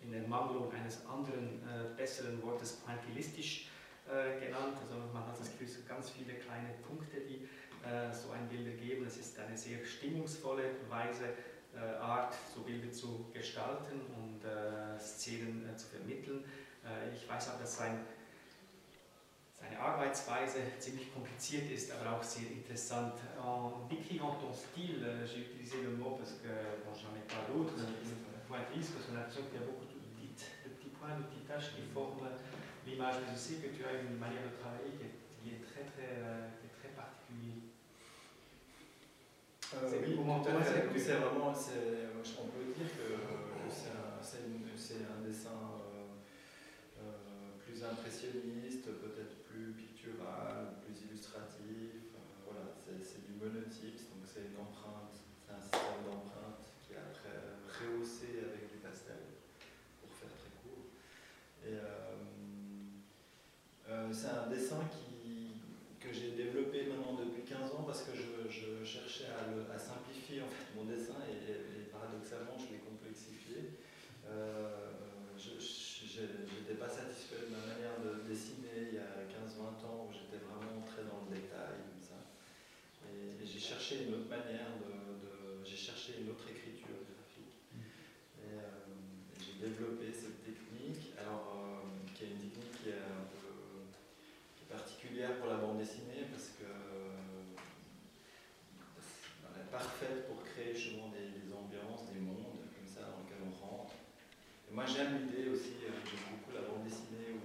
in Ermangelung eines anderen, besseren Wortes quantilistisch genannt. Also man hat das Gefühl, so ganz viele kleine Punkte, die so ein Bild ergeben. Es ist eine sehr stimmungsvolle Weise, äh, Art, so Bilder zu gestalten und äh, Szenen äh, zu vermitteln. Äh, ich weiß auch, dass sein, seine Arbeitsweise ziemlich kompliziert ist, aber auch sehr interessant. En décrivant ton style, j'ai utilisé le mot parce que bon, j'en ai pas d'autre, d'autres, pointilliste, parce qu'on a l'impression qu'il y a beaucoup de, petites, de petits points, de petites tâches qui forment l'image, mais je sais que tu as une manière de travailler qui est, qui est très très Euh, oui, pour moi, c'est vraiment, on peut dire que, euh, c'est un, un, dessin euh, plus impressionniste, peut-être plus pictural, plus illustratif. voilà, c'est du monotype, donc c'est une empreinte, c'est un système d'empreinte qui est après rehaussé avec du pastel, pour faire très court. Et c'est un dessin qui cherchais à, simplifier mon dessin et, paradoxalement je l'ai complexifié. Euh, je n'étais pas satisfait de ma manière de dessiner il y a 15-20 ans où j'étais vraiment très dans le détail. et j'ai cherché une autre manière de, j'aime l'idée aussi, euh, j'aime beaucoup la bande dessinée,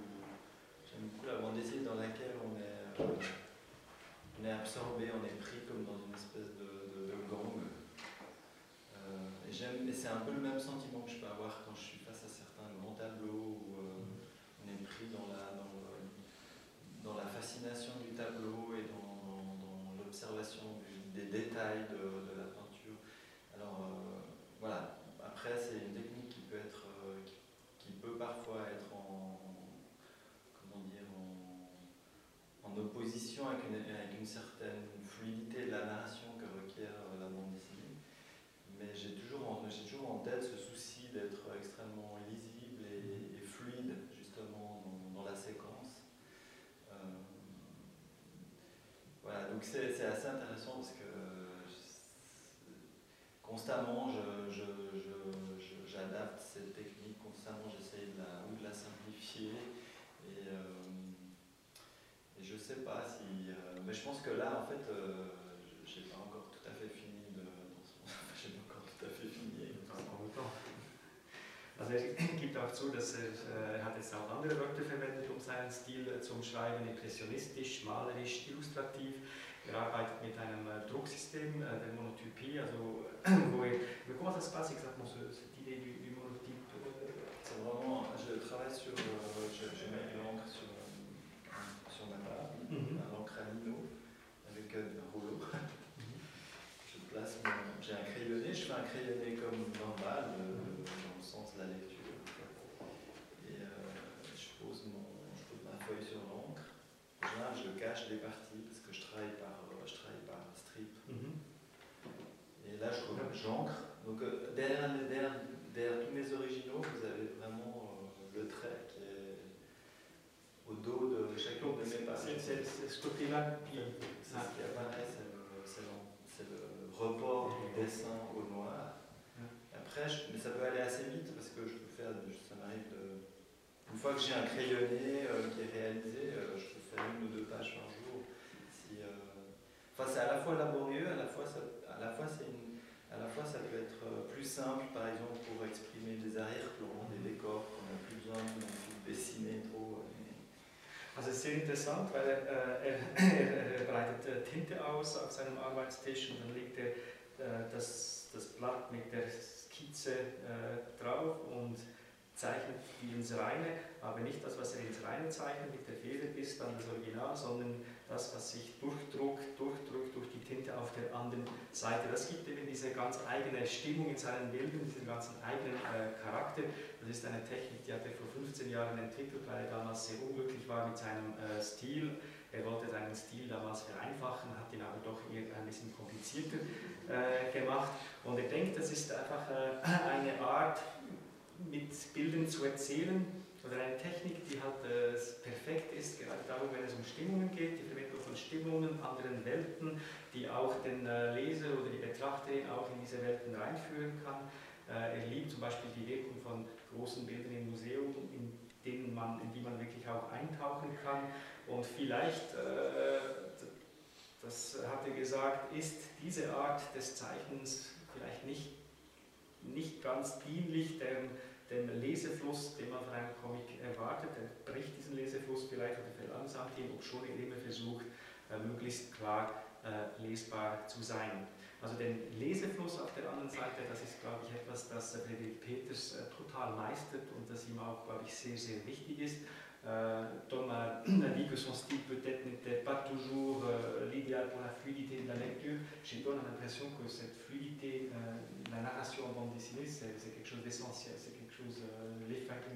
j'aime beaucoup la bande dessinée dans laquelle on est, euh, on est absorbé, on est pris comme dans une espèce de, gang. Euh, et j'aime, c'est un peu le même sentiment que je peux avoir quand je suis face à certains grands tableaux où on est pris dans la, dans, la fascination du tableau et dans, l'observation des détails de, de, la peinture. Alors voilà, après c'est parfois être en, comment dire, en, opposition avec une, certaine fluidité de la narration que requiert euh, la bande dessinée. Mais j'ai toujours, en, toujours en tête ce souci d'être extrêmement lisible et, fluide, justement, dans, la séquence. Euh, voilà, donc c'est assez intéressant parce que euh, constamment, dazu, dass er, äh, er hat jetzt auch andere Wörter verwendet, um seinen Stil äh, zum Schreiben, impressionistisch, malerisch, illustrativ. Er arbeitet mit einem äh, Drucksystem der Monotypie, also wo er... Mais comment ça se passe exactement, cette idée du, du monotype C'est vraiment... Je travaille sur... Euh, je, je mets de l'encre sur, euh, sur ma table, mm -hmm. un encre à lino, avec un euh, rouleau. Mhm. je place mon... J'ai un crayonné, je fais un crayonné comme normal, je parce que je travaille par, euh, je travaille par strip. Mhm. Et là, je j'encre. Donc euh, derrière, derrière, tous mes originaux, vous avez vraiment euh, le trait qui est au dos de chacun de mes pages. C'est ce côté-là qui... qui apparaît, c'est le, report du mhm. dessin au noir. Après, mais ça peut aller assez vite parce que je peux faire, ça m'arrive de une fois que j'ai un crayonné qui est réalisé, je peux faire une ou deux pages par Enfin, c'est à la fois laborieux, à la fois, ça, à la fois c'est une, à la fois ça peut être euh, plus simple, par exemple, pour exprimer des arrière-plans, des décors qu'on n'a plus besoin de dessiner trop. Euh, also es ist sehr interessant, weil er, äh, er breitet äh, Tinte aus auf seinem Arbeitstisch und dann legt er äh, das, das Blatt mit der Skizze äh, drauf und zeichnet die ins Reine, aber nicht das, was er ins Reine zeichnet mit der Feder ist, dann das Original, sondern das, was sich durchdruckt, durchdrückt durch die Tinte auf der anderen Seite. Das gibt eben diese ganz eigene Stimmung in seinen Bildern, diesen ganzen eigenen äh, Charakter. Das ist eine Technik, die hat er vor 15 Jahren entwickelt, weil er damals sehr unglücklich war mit seinem äh, Stil. Er wollte seinen Stil damals vereinfachen, hat ihn aber doch eher ein bisschen komplizierter äh, gemacht. Und er denkt, das ist einfach äh, eine Art, mit Bildern zu erzählen, oder eine Technik, die halt äh, perfekt ist, gerade darum, wenn es um Stimmungen geht, die Vermittlung von Stimmungen, anderen Welten, die auch den äh, Leser oder die Betrachterin auch in diese Welten reinführen kann. Äh, er liebt zum Beispiel die Wirkung von großen Bildern im Museum, in, denen man, in die man wirklich auch eintauchen kann. Und vielleicht, äh, das hat er gesagt, ist diese Art des Zeichens vielleicht nicht, nicht ganz dienlich, denn dem Lesefluss, den man von einem Comic erwartet. Er bricht diesen Lesefluss vielleicht oder verlangsamt ihn, obschon er immer versucht, äh, möglichst klar äh, lesbar zu sein. Also den Lesefluss auf der anderen Seite, das ist, glaube ich, etwas, das David Peters total äh, meistert und das ihm auch, glaube ich, sehr, sehr wichtig ist. Euh, Tom a, dit que son style peut-être n'était pas toujours euh, l'idéal pour la fluidité de la lecture. Chez toi, l'impression que cette fluidité, euh, la narration en bande dessinée, c'est quelque chose d'essentiel, c'est quelque chose,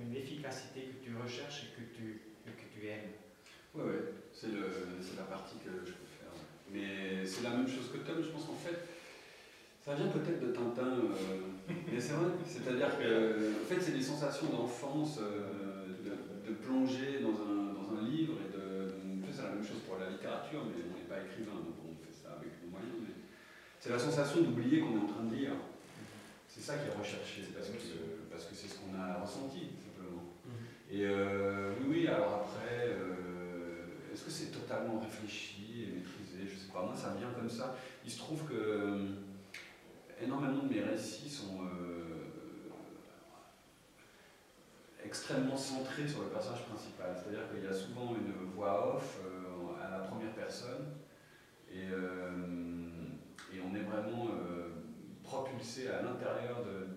une efficacité que tu recherches et que tu, que tu aimes. Oui, oui, c'est la partie que je préfère. Mais c'est la même chose que Tom, je pense qu'en fait, ça vient peut-être de Tintin, mais c'est vrai. C'est-à-dire que, en fait, c'est des sensations d'enfance de plonger dans un, livre et de. c'est la même chose pour la littérature, mais on n'est pas écrivain, donc on fait ça avec nos moyens. Mais... C'est la sensation d'oublier qu'on est en train de lire. C'est ça qui est recherché, parce que parce que c'est ce qu'on a ressenti, simplement. Mhm. Et euh, oui, oui, alors après, euh, est-ce que c'est totalement réfléchi et maîtrisé Je sais pas, moi ça vient comme ça. Il se trouve que euh, énormément de mes récits sont extrêmement centré sur le personnage principal. C'est-à-dire qu'il y a souvent une voix off euh, à la première personne et, euh, et on est vraiment euh, propulsé à l'intérieur de,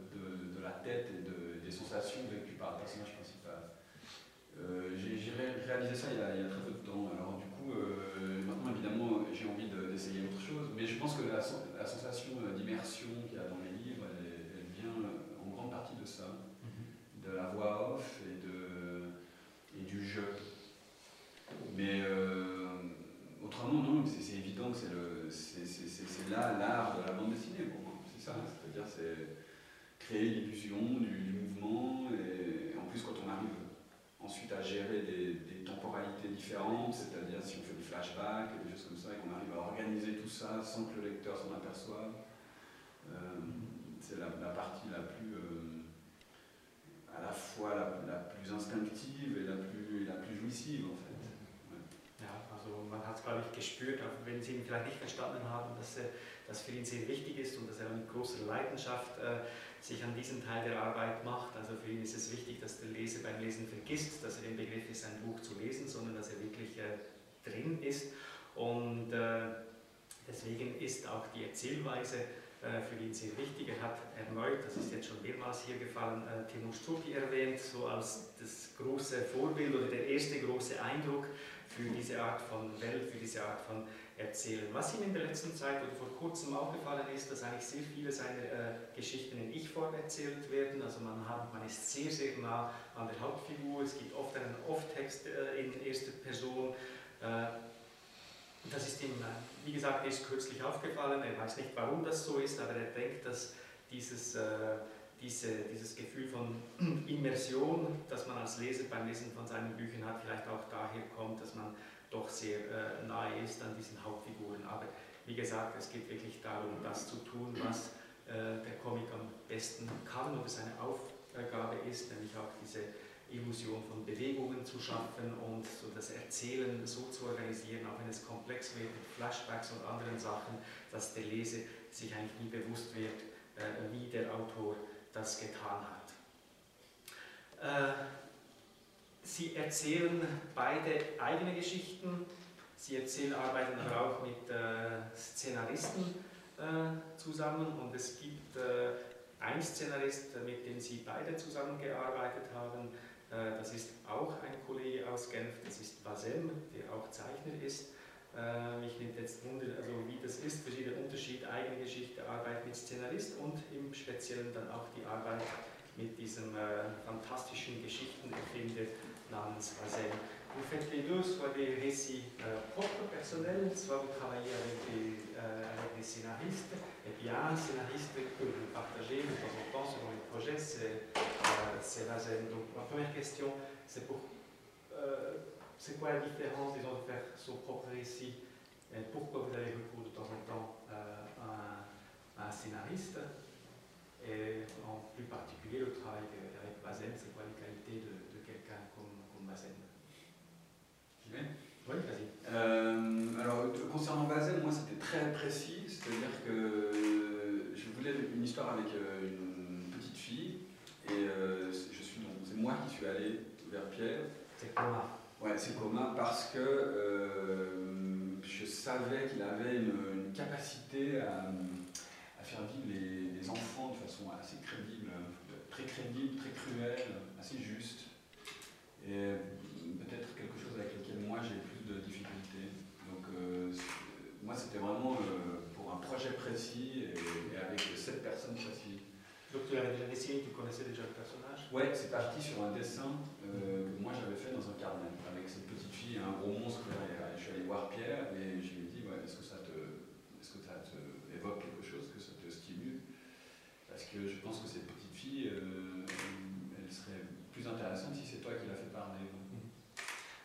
la tête et des sensations vécues par le personnage principal. j'ai réalisé ça il y, a, très peu de temps. Alors du coup, maintenant évidemment, j'ai envie d'essayer autre chose, mais je pense que la, sensation d'immersion qu'il y a dans les livres, elle, vient en grande partie de ça. Mm-hmm de la voix off et, de, et du jeu. Mais euh, autrement, non, c'est évident que c'est là l'art de la bande dessinée pour C'est ça, c'est-à-dire c'est créer l'illusion du, mouvement et, en plus quand on arrive ensuite à gérer des, temporalités différentes, c'est-à-dire si on fait des flashbacks, des choses comme ça, et qu'on arrive à organiser tout ça sans que le lecteur s'en aperçoive, euh, c'est la, partie la plus... Euh, à la fois la, la plus instinctive et la plus, la plus jouissive en fait. Ja, also man hat es, glaube ich, gespürt, auch wenn sie ihn vielleicht nicht verstanden haben, dass das für ihn sehr wichtig ist und dass er mit großer Leidenschaft äh, sich an diesem Teil der Arbeit macht. Also für ihn ist es wichtig, dass der Leser beim Lesen vergisst, dass er im Begriff ist, ein Buch zu lesen, sondern dass er wirklich äh, drin ist. Und äh, deswegen ist auch die Erzählweise äh, für ihn sehr wichtig. Er hat erneut, das ist jetzt schon mehrmals hier gefallen, äh, Timo Stucki erwähnt, so als das große Vorbild oder der erste große Eindruck für diese Art von Welt, für diese Art von Erzählen. Was ihm in der letzten Zeit oder vor kurzem aufgefallen ist, dass eigentlich sehr viele seiner äh, Geschichten in Ich-Form erzählt werden. Also man, hat, man ist sehr, sehr nah an der Hauptfigur. Es gibt oft einen Off-Text in erster Person das ist ihm, äh, wie gesagt, erst kürzlich aufgefallen. Er weiß nicht, warum das so ist, aber er denkt, dass dieses, äh, diese, dieses Gefühl von Immersion, das man als Leser beim Lesen von seinen Büchern hat, vielleicht auch daher kommt, dass man doch sehr äh, nahe ist an diesen Hauptfiguren. Aber wie gesagt, es geht wirklich darum, das zu tun, was äh, der Comic am besten kann oder seine Aufgabe ist, nämlich auch diese Illusion von Bewegungen zu schaffen und so das Erzählen so zu organisieren, auch wenn es komplex wird mit Flashbacks und anderen Sachen, dass der Leser sich eigentlich nie bewusst wird, äh, wie der Autor das getan hat. Äh, sie erzählen beide eigene Geschichten. Sie erzählen, arbeiten aber auch mit äh, Szenaristen äh, zusammen und es gibt äh, ein Szenarist, mit dem sie beide zusammengearbeitet haben, äh, das ist auch ein Kollege aus Genf, das ist Basem, der auch Zeichner ist. Mich äh, nimmt jetzt wunder, also wie das ist, verschiedene Unterschied, eigene Geschichte, Arbeit mit Szenarist und im Speziellen dann auch die Arbeit mit diesem äh, fantastischen Geschichtenerfinder namens Basem. vous faites les deux, soit des récits euh, propres, personnels, soit vous travaillez euh, avec des, scénaristes. Et puis il y a un scénariste que vous partagez de temps en temps selon les projets, c'est euh, Donc la première question, c'est pour euh, c'est quoi la différence, disons, de faire son propre récit et Pourquoi vous avez recours de temps en temps à, un, scénariste Et en plus particulier, le travail avec Vazen, c'est quoi les qualités de Oui, vas-y. Euh, alors, concernant Basel, moi, c'était très précis. C'est-à-dire que euh, je voulais une histoire avec euh, une petite fille. Et je c'est moi qui suis allé vers Pierre. C'est Coma. Ouais, c'est Coma parce que je savais qu'il avait une, capacité à, faire vivre les, enfants de façon assez crédible, très crédible, très cruelle, assez juste. Ouais, c'est parti sur un dessin euh, que moi j'avais fait dans un carnet, avec cette petite fille, et un gros monstre. Euh, je suis allé voir Pierre et je lui ai dit est-ce que ça te, est-ce que ça te évoque quelque chose, que ça te stimule Parce que je pense que cette petite fille, euh, elle serait plus intéressante si c'est toi qui l'as fait parler. Mhm.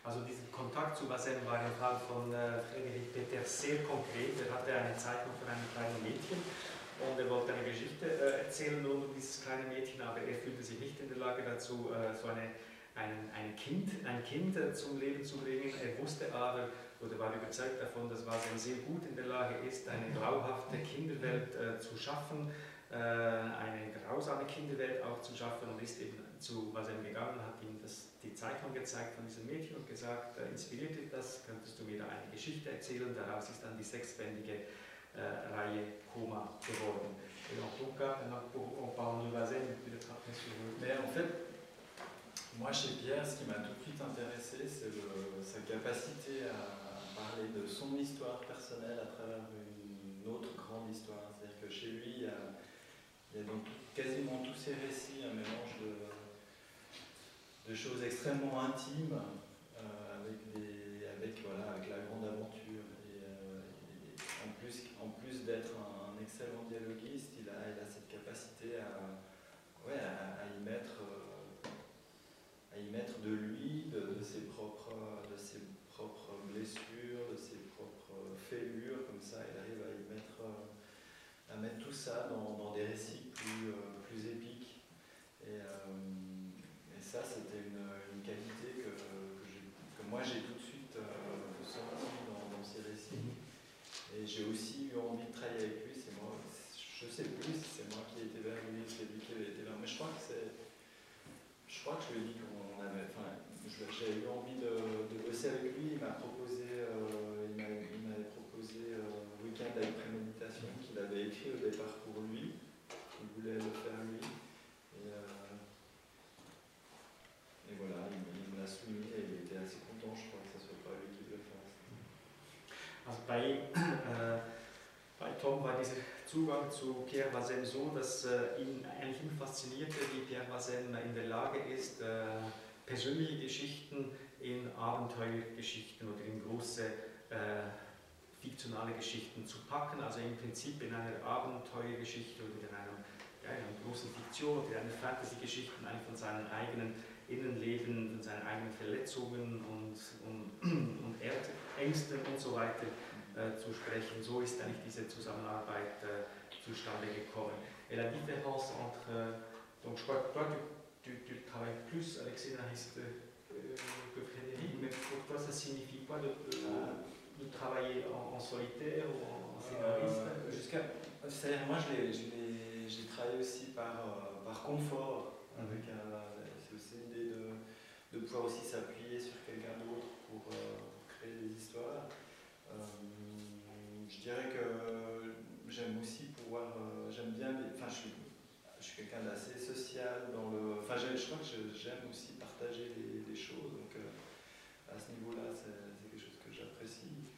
Also diesen Kontakt zu war im Fall von äh, Friedrich Peter sehr konkret. Er hatte eine Zeichnung von Mädchen und er wollte eine Geschichte äh, erzählen rund um dieses kleine Mädchen, aber er fühlte sich nicht in der Lage dazu, äh, so eine, ein, ein Kind, ein kind äh, zum Leben zu bringen. Er wusste aber oder war überzeugt davon, dass Vasen sehr gut in der Lage ist, eine grauhafte Kinderwelt äh, zu schaffen, äh, eine grausame Kinderwelt auch zu schaffen und ist eben zu Vasen gegangen, und hat ihm das, die Zeichnung gezeigt von diesem Mädchen und gesagt, äh, inspiriert dich das, könntest du mir da eine Geschichte erzählen, daraus ist dann die sechsbändige Raye Et en tout cas, on parle de Vazel, mais peut-être après sur le... Mais en fait, moi chez Pierre, ce qui m'a tout de suite intéressé, c'est sa capacité à parler de son histoire personnelle à travers une autre grande histoire. C'est-à-dire que chez lui, il y a, donc quasiment tous ses récits, un mélange de, choses extrêmement intimes, euh, avec des j'ai eu envie de, de, bosser avec lui. Il m'a proposé, euh, il m'avait proposé euh, Weekend avec préméditation qu'il avait écrit au départ pour lui. Il voulait le faire lui. Et, euh, et voilà, il, me l'a soumis et il était assez content, je crois, que ce soit pas lui qui le fasse. Also bei äh, bei Tom war dieser Zugang zu Pierre Vazem so, dass äh, ihn eigentlich wie Pierre Vazem in der Lage ist, äh, persönliche Geschichten in Abenteuergeschichten oder in große äh, fiktionale Geschichten zu packen, also im Prinzip in einer Abenteuergeschichte oder in einem, ja, in einer großen Fiktion oder in einer Fantasy-Geschichte eigentlich von seinen eigenen Innenleben, von seinen eigenen Verletzungen und, und, und Ängsten und so weiter äh, zu sprechen. So ist eigentlich diese Zusammenarbeit äh, zustande gekommen. Et la différence entre, donc je crois que toi tu tu, travailles plus avec scénariste euh, que Frédéric, mais pour toi, ça signifie quoi de, de, travailler en, solitaire ou en euh, scénariste Jusqu'à, cest moi, je l'ai, j'ai travaillé aussi par, euh, par confort, c'est aussi l'idée de, pouvoir aussi s'appuyer sur quelqu'un d'autre pour, créer des histoires. je dirais que j'aime aussi pouvoir, j'aime bien, enfin, je suis, je suis quelqu'un d'assez social dans le je crois que j'aime aussi partager des, choses, donc euh, à ce niveau-là, c'est quelque chose que j'apprécie.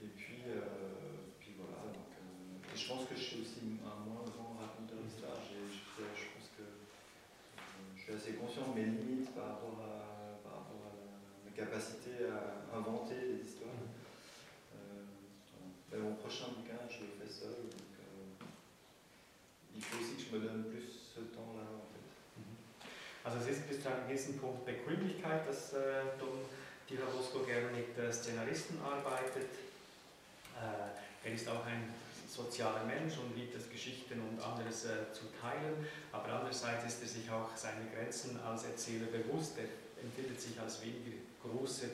Et puis, euh, puis voilà, euh, je pense que je suis aussi un moins grand raconteur d'histoire, je, pense que je suis assez conscient de mes limites par rapport à, ma capacité à inventer des histoires. Mmh. mon prochain bouquin, je le fais seul. il faut aussi que je me donne Also es ist bis zu einem gewissen Punkt Bequemlichkeit, dass äh, Don Di gerne mit äh, Szenaristen arbeitet. Äh, er ist auch ein sozialer Mensch und liebt es, Geschichten und anderes äh, zu teilen, aber andererseits ist er sich auch seine Grenzen als Erzähler bewusst. Er empfindet sich als weniger großer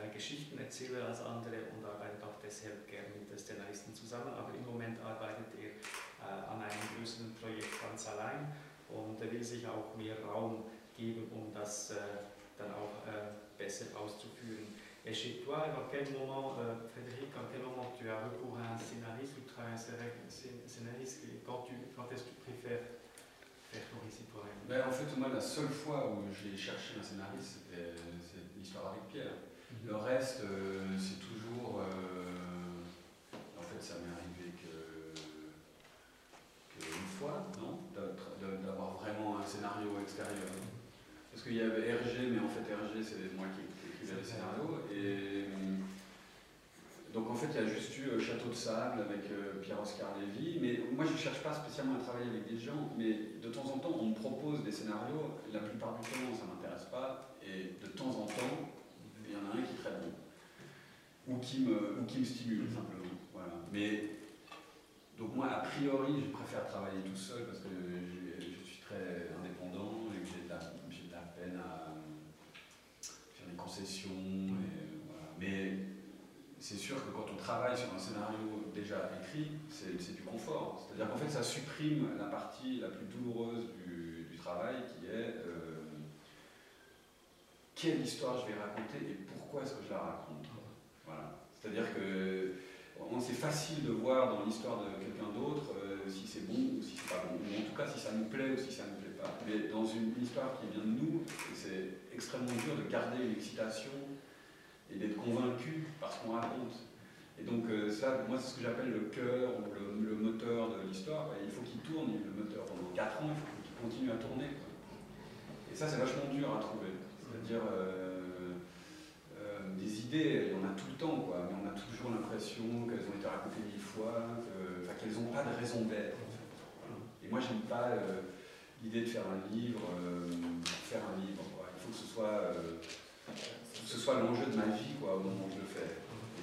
äh, Geschichtenerzähler als andere und arbeitet auch deshalb gerne mit äh, Szenaristen zusammen, aber im Moment arbeitet er äh, an einem größeren Projekt ganz allein und er will sich auch mehr Raum geben, um das äh, dann auch äh, besser Et chez toi, dans quel moment, Frédéric, à quel moment tu as recours à un scénariste ou tu avec un scénariste quand, est-ce que tu préfères faire ben, en fait, moi, la seule fois où j'ai cherché un scénariste, c'était euh, l'histoire avec Pierre. Mhm. Le reste, euh, c'est toujours. Euh, en fait, ça m'est arrivé que, une fois, non D'avoir vraiment un scénario extérieur. Parce qu'il y avait Hergé, mais en fait Hergé, c'est moi qui écrivais les scénarios. Et euh, donc en fait, il y a juste eu euh, Château de Sable avec euh, Pierre-Oscar Lévy. Mais moi, je ne cherche pas spécialement à travailler avec des gens, mais de temps en temps, on me propose des scénarios. La plupart du temps, ça ne m'intéresse pas. Et de temps en temps, il y en a un qui est très bon. Ou qui me, ou qui stimule, mm-hmm. simplement. Mais donc moi, a priori, je préfère travailler tout seul parce que je suis très indépendant. c'est sûr que quand on travaille sur un scénario déjà écrit, c'est du confort. C'est-à-dire qu'en fait, ça supprime la partie la plus douloureuse du, travail qui est euh, quelle histoire je vais raconter et pourquoi est-ce que je la raconte. Voilà. C'est-à-dire que c'est facile de voir dans l'histoire de quelqu'un d'autre euh, si c'est bon ou si c'est pas bon, ou en tout cas si ça nous plaît ou si ça nous plaît pas. Mais dans une histoire qui vient de nous, c'est extrêmement dur de garder une excitation et d'être convaincu par ce qu'on raconte. Et donc euh, ça, moi, c'est ce que j'appelle le cœur ou le, moteur de l'histoire. Il faut qu'il tourne, le moteur, pendant 4 ans, il faut qu'il continue à tourner. Et ça, c'est vachement dur à trouver. C'est-à-dire euh, euh, des idées, il y en a tout le temps, quoi, mais on a toujours l'impression qu'elles ont été racontées mille fois, qu'elles n'ont pas de raison d'être. Et moi, je n'aime pas l'idée de faire un livre, faire un livre. Il faut que ce soit que ce soit l'enjeu de ma vie quoi, au moment où je le fais.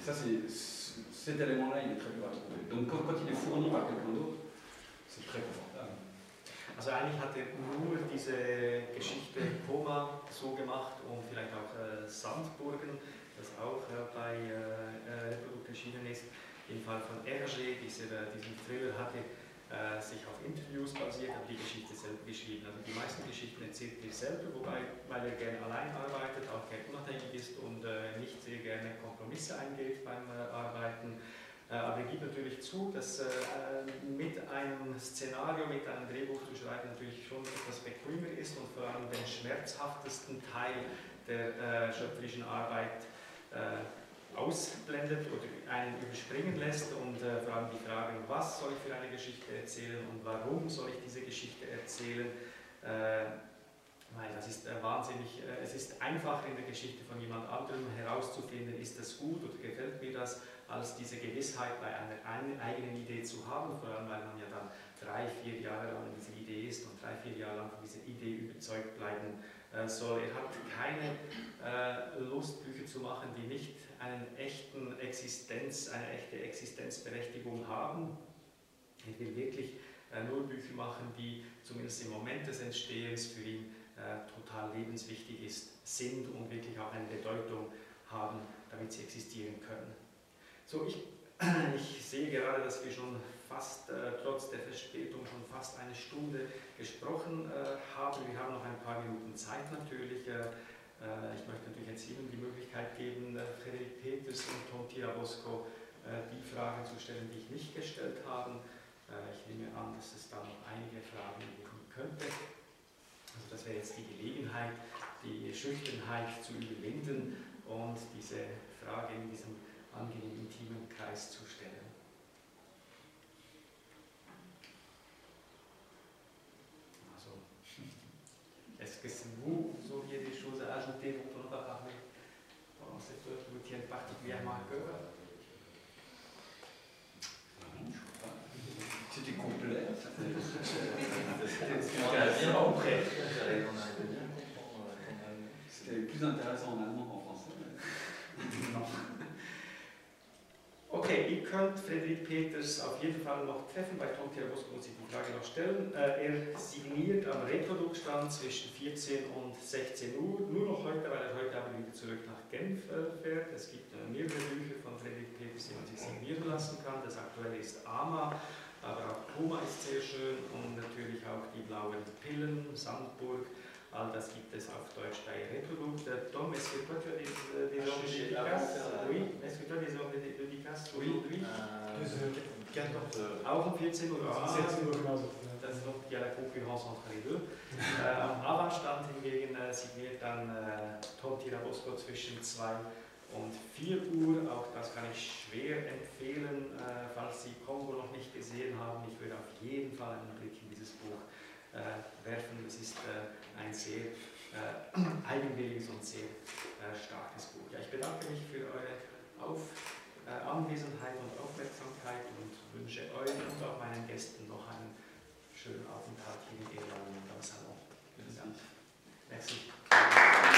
Et ça, c'est, cet élément-là, il est très dur à trouver. Donc quand, quand il est fourni par quelqu'un d'autre, c'est très confortable. Also eigentlich hatte Ruhl diese Geschichte Poma so gemacht und vielleicht auch äh, Sandburgen, das auch äh, bei äh, äh erschienen ist. Im Fall von Hergé, dieser, äh, diesem Thriller, hatte äh, sich auf Interviews basiert, aber die Geschichte selbst geschrieben. Also die meisten Geschichten erzählt mich selber, wobei, weil er gerne allein arbeitet, auch gerne unabhängig ist und äh, nicht sehr gerne Kompromisse eingeht beim äh, Arbeiten. Äh, aber er gibt natürlich zu, dass äh, mit einem Szenario, mit einem Drehbuch zu schreiben, natürlich schon etwas bequemer ist und vor allem den schmerzhaftesten Teil der äh, schöpferischen Arbeit äh, ausblendet oder einen überspringen lässt und äh, vor allem die Fragen, was soll ich für eine Geschichte erzählen und warum soll ich diese Geschichte erzählen, weil äh, das ist äh, wahnsinnig, äh, es ist einfacher in der Geschichte von jemand anderem herauszufinden, ist das gut oder gefällt mir das, als diese Gewissheit bei einer eigenen Idee zu haben, vor allem weil man ja dann drei, vier Jahre lang an dieser Idee ist und drei, vier Jahre lang von dieser Idee überzeugt bleiben soll. Er hat keine Lust, Bücher zu machen, die nicht einen echten Existenz, eine echte Existenzberechtigung haben. Er will wirklich äh, nur Bücher machen, die zumindest im Moment des Entstehens für ihn äh, total lebenswichtig ist, sind und wirklich auch eine Bedeutung haben, damit sie existieren können. So, ich, ich sehe gerade, dass wir schon fast, äh, trotz der Verspätung, schon fast eine Stunde gesprochen haben. Wir haben noch ein paar Minuten Zeit natürlich. ich möchte natürlich jetzt Ihnen die Möglichkeit geben, Frederik Peters und Tom Tirabosco die Fragen zu stellen, die ich nicht gestellt habe. Äh, ich nehme an, dass es da noch einige Fragen geben könnte. Also das wäre jetzt die Gelegenheit, die Schüchternheit zu überwinden und diese Frage in diesem angenehmen, intimen Kreis zu stellen. Also, Est-ce que c'est vous, vous auriez des choses à ajouter pour Papa parler pendant cette heure qui vous tiennent particulièrement à cœur plus intéressant en allemand qu'en français. Okay, ihr könnt Friedrich Peters auf jeden Fall noch treffen. Bei Tom Theobos muss ich die Frage noch stellen. Äh, er signiert am Reproduktstand zwischen 14 und 16 Uhr. Nur noch heute, weil er heute aber wieder zurück nach Genf äh, fährt. Es gibt äh, mehrere Bücher von Friedrich Peters, die man sich signieren lassen kann. Das aktuelle ist Ama, aber auch Puma ist sehr schön und natürlich auch die blauen Pillen, Sandburg. All das gibt es auf Deutsch bei Reproduc. Tom, est-ce que toi tu as des, des ordres de dédicaces Oui. Est-ce que toi des ordres de dédicaces Oui, oui. Äh, 14 Uhr. Auch um 14 Uhr. Ah, 14 Uhr genauso. Das ist noch ja, Konkurrenz entre les deux. äh, am Abendstand hingegen äh, signiert dann äh, Tom Tirabosco zwischen 2 und 4 Uhr. Auch das kann ich schwer empfehlen, äh, falls Sie Kongo noch nicht gesehen haben. Ich würde auf jeden Fall einen Blick in dieses Buch äh, werfen. Es ist äh, ein sehr äh, eigenwilliges und sehr starkes Buch. Ja, ich bedanke mich für eure Aufmerksamkeit. Anwesenheit und Aufmerksamkeit und wünsche euch und auch meinen Gästen noch einen schönen Aufenthalt hier in Irland und am Salon. Vielen Dank. Merci.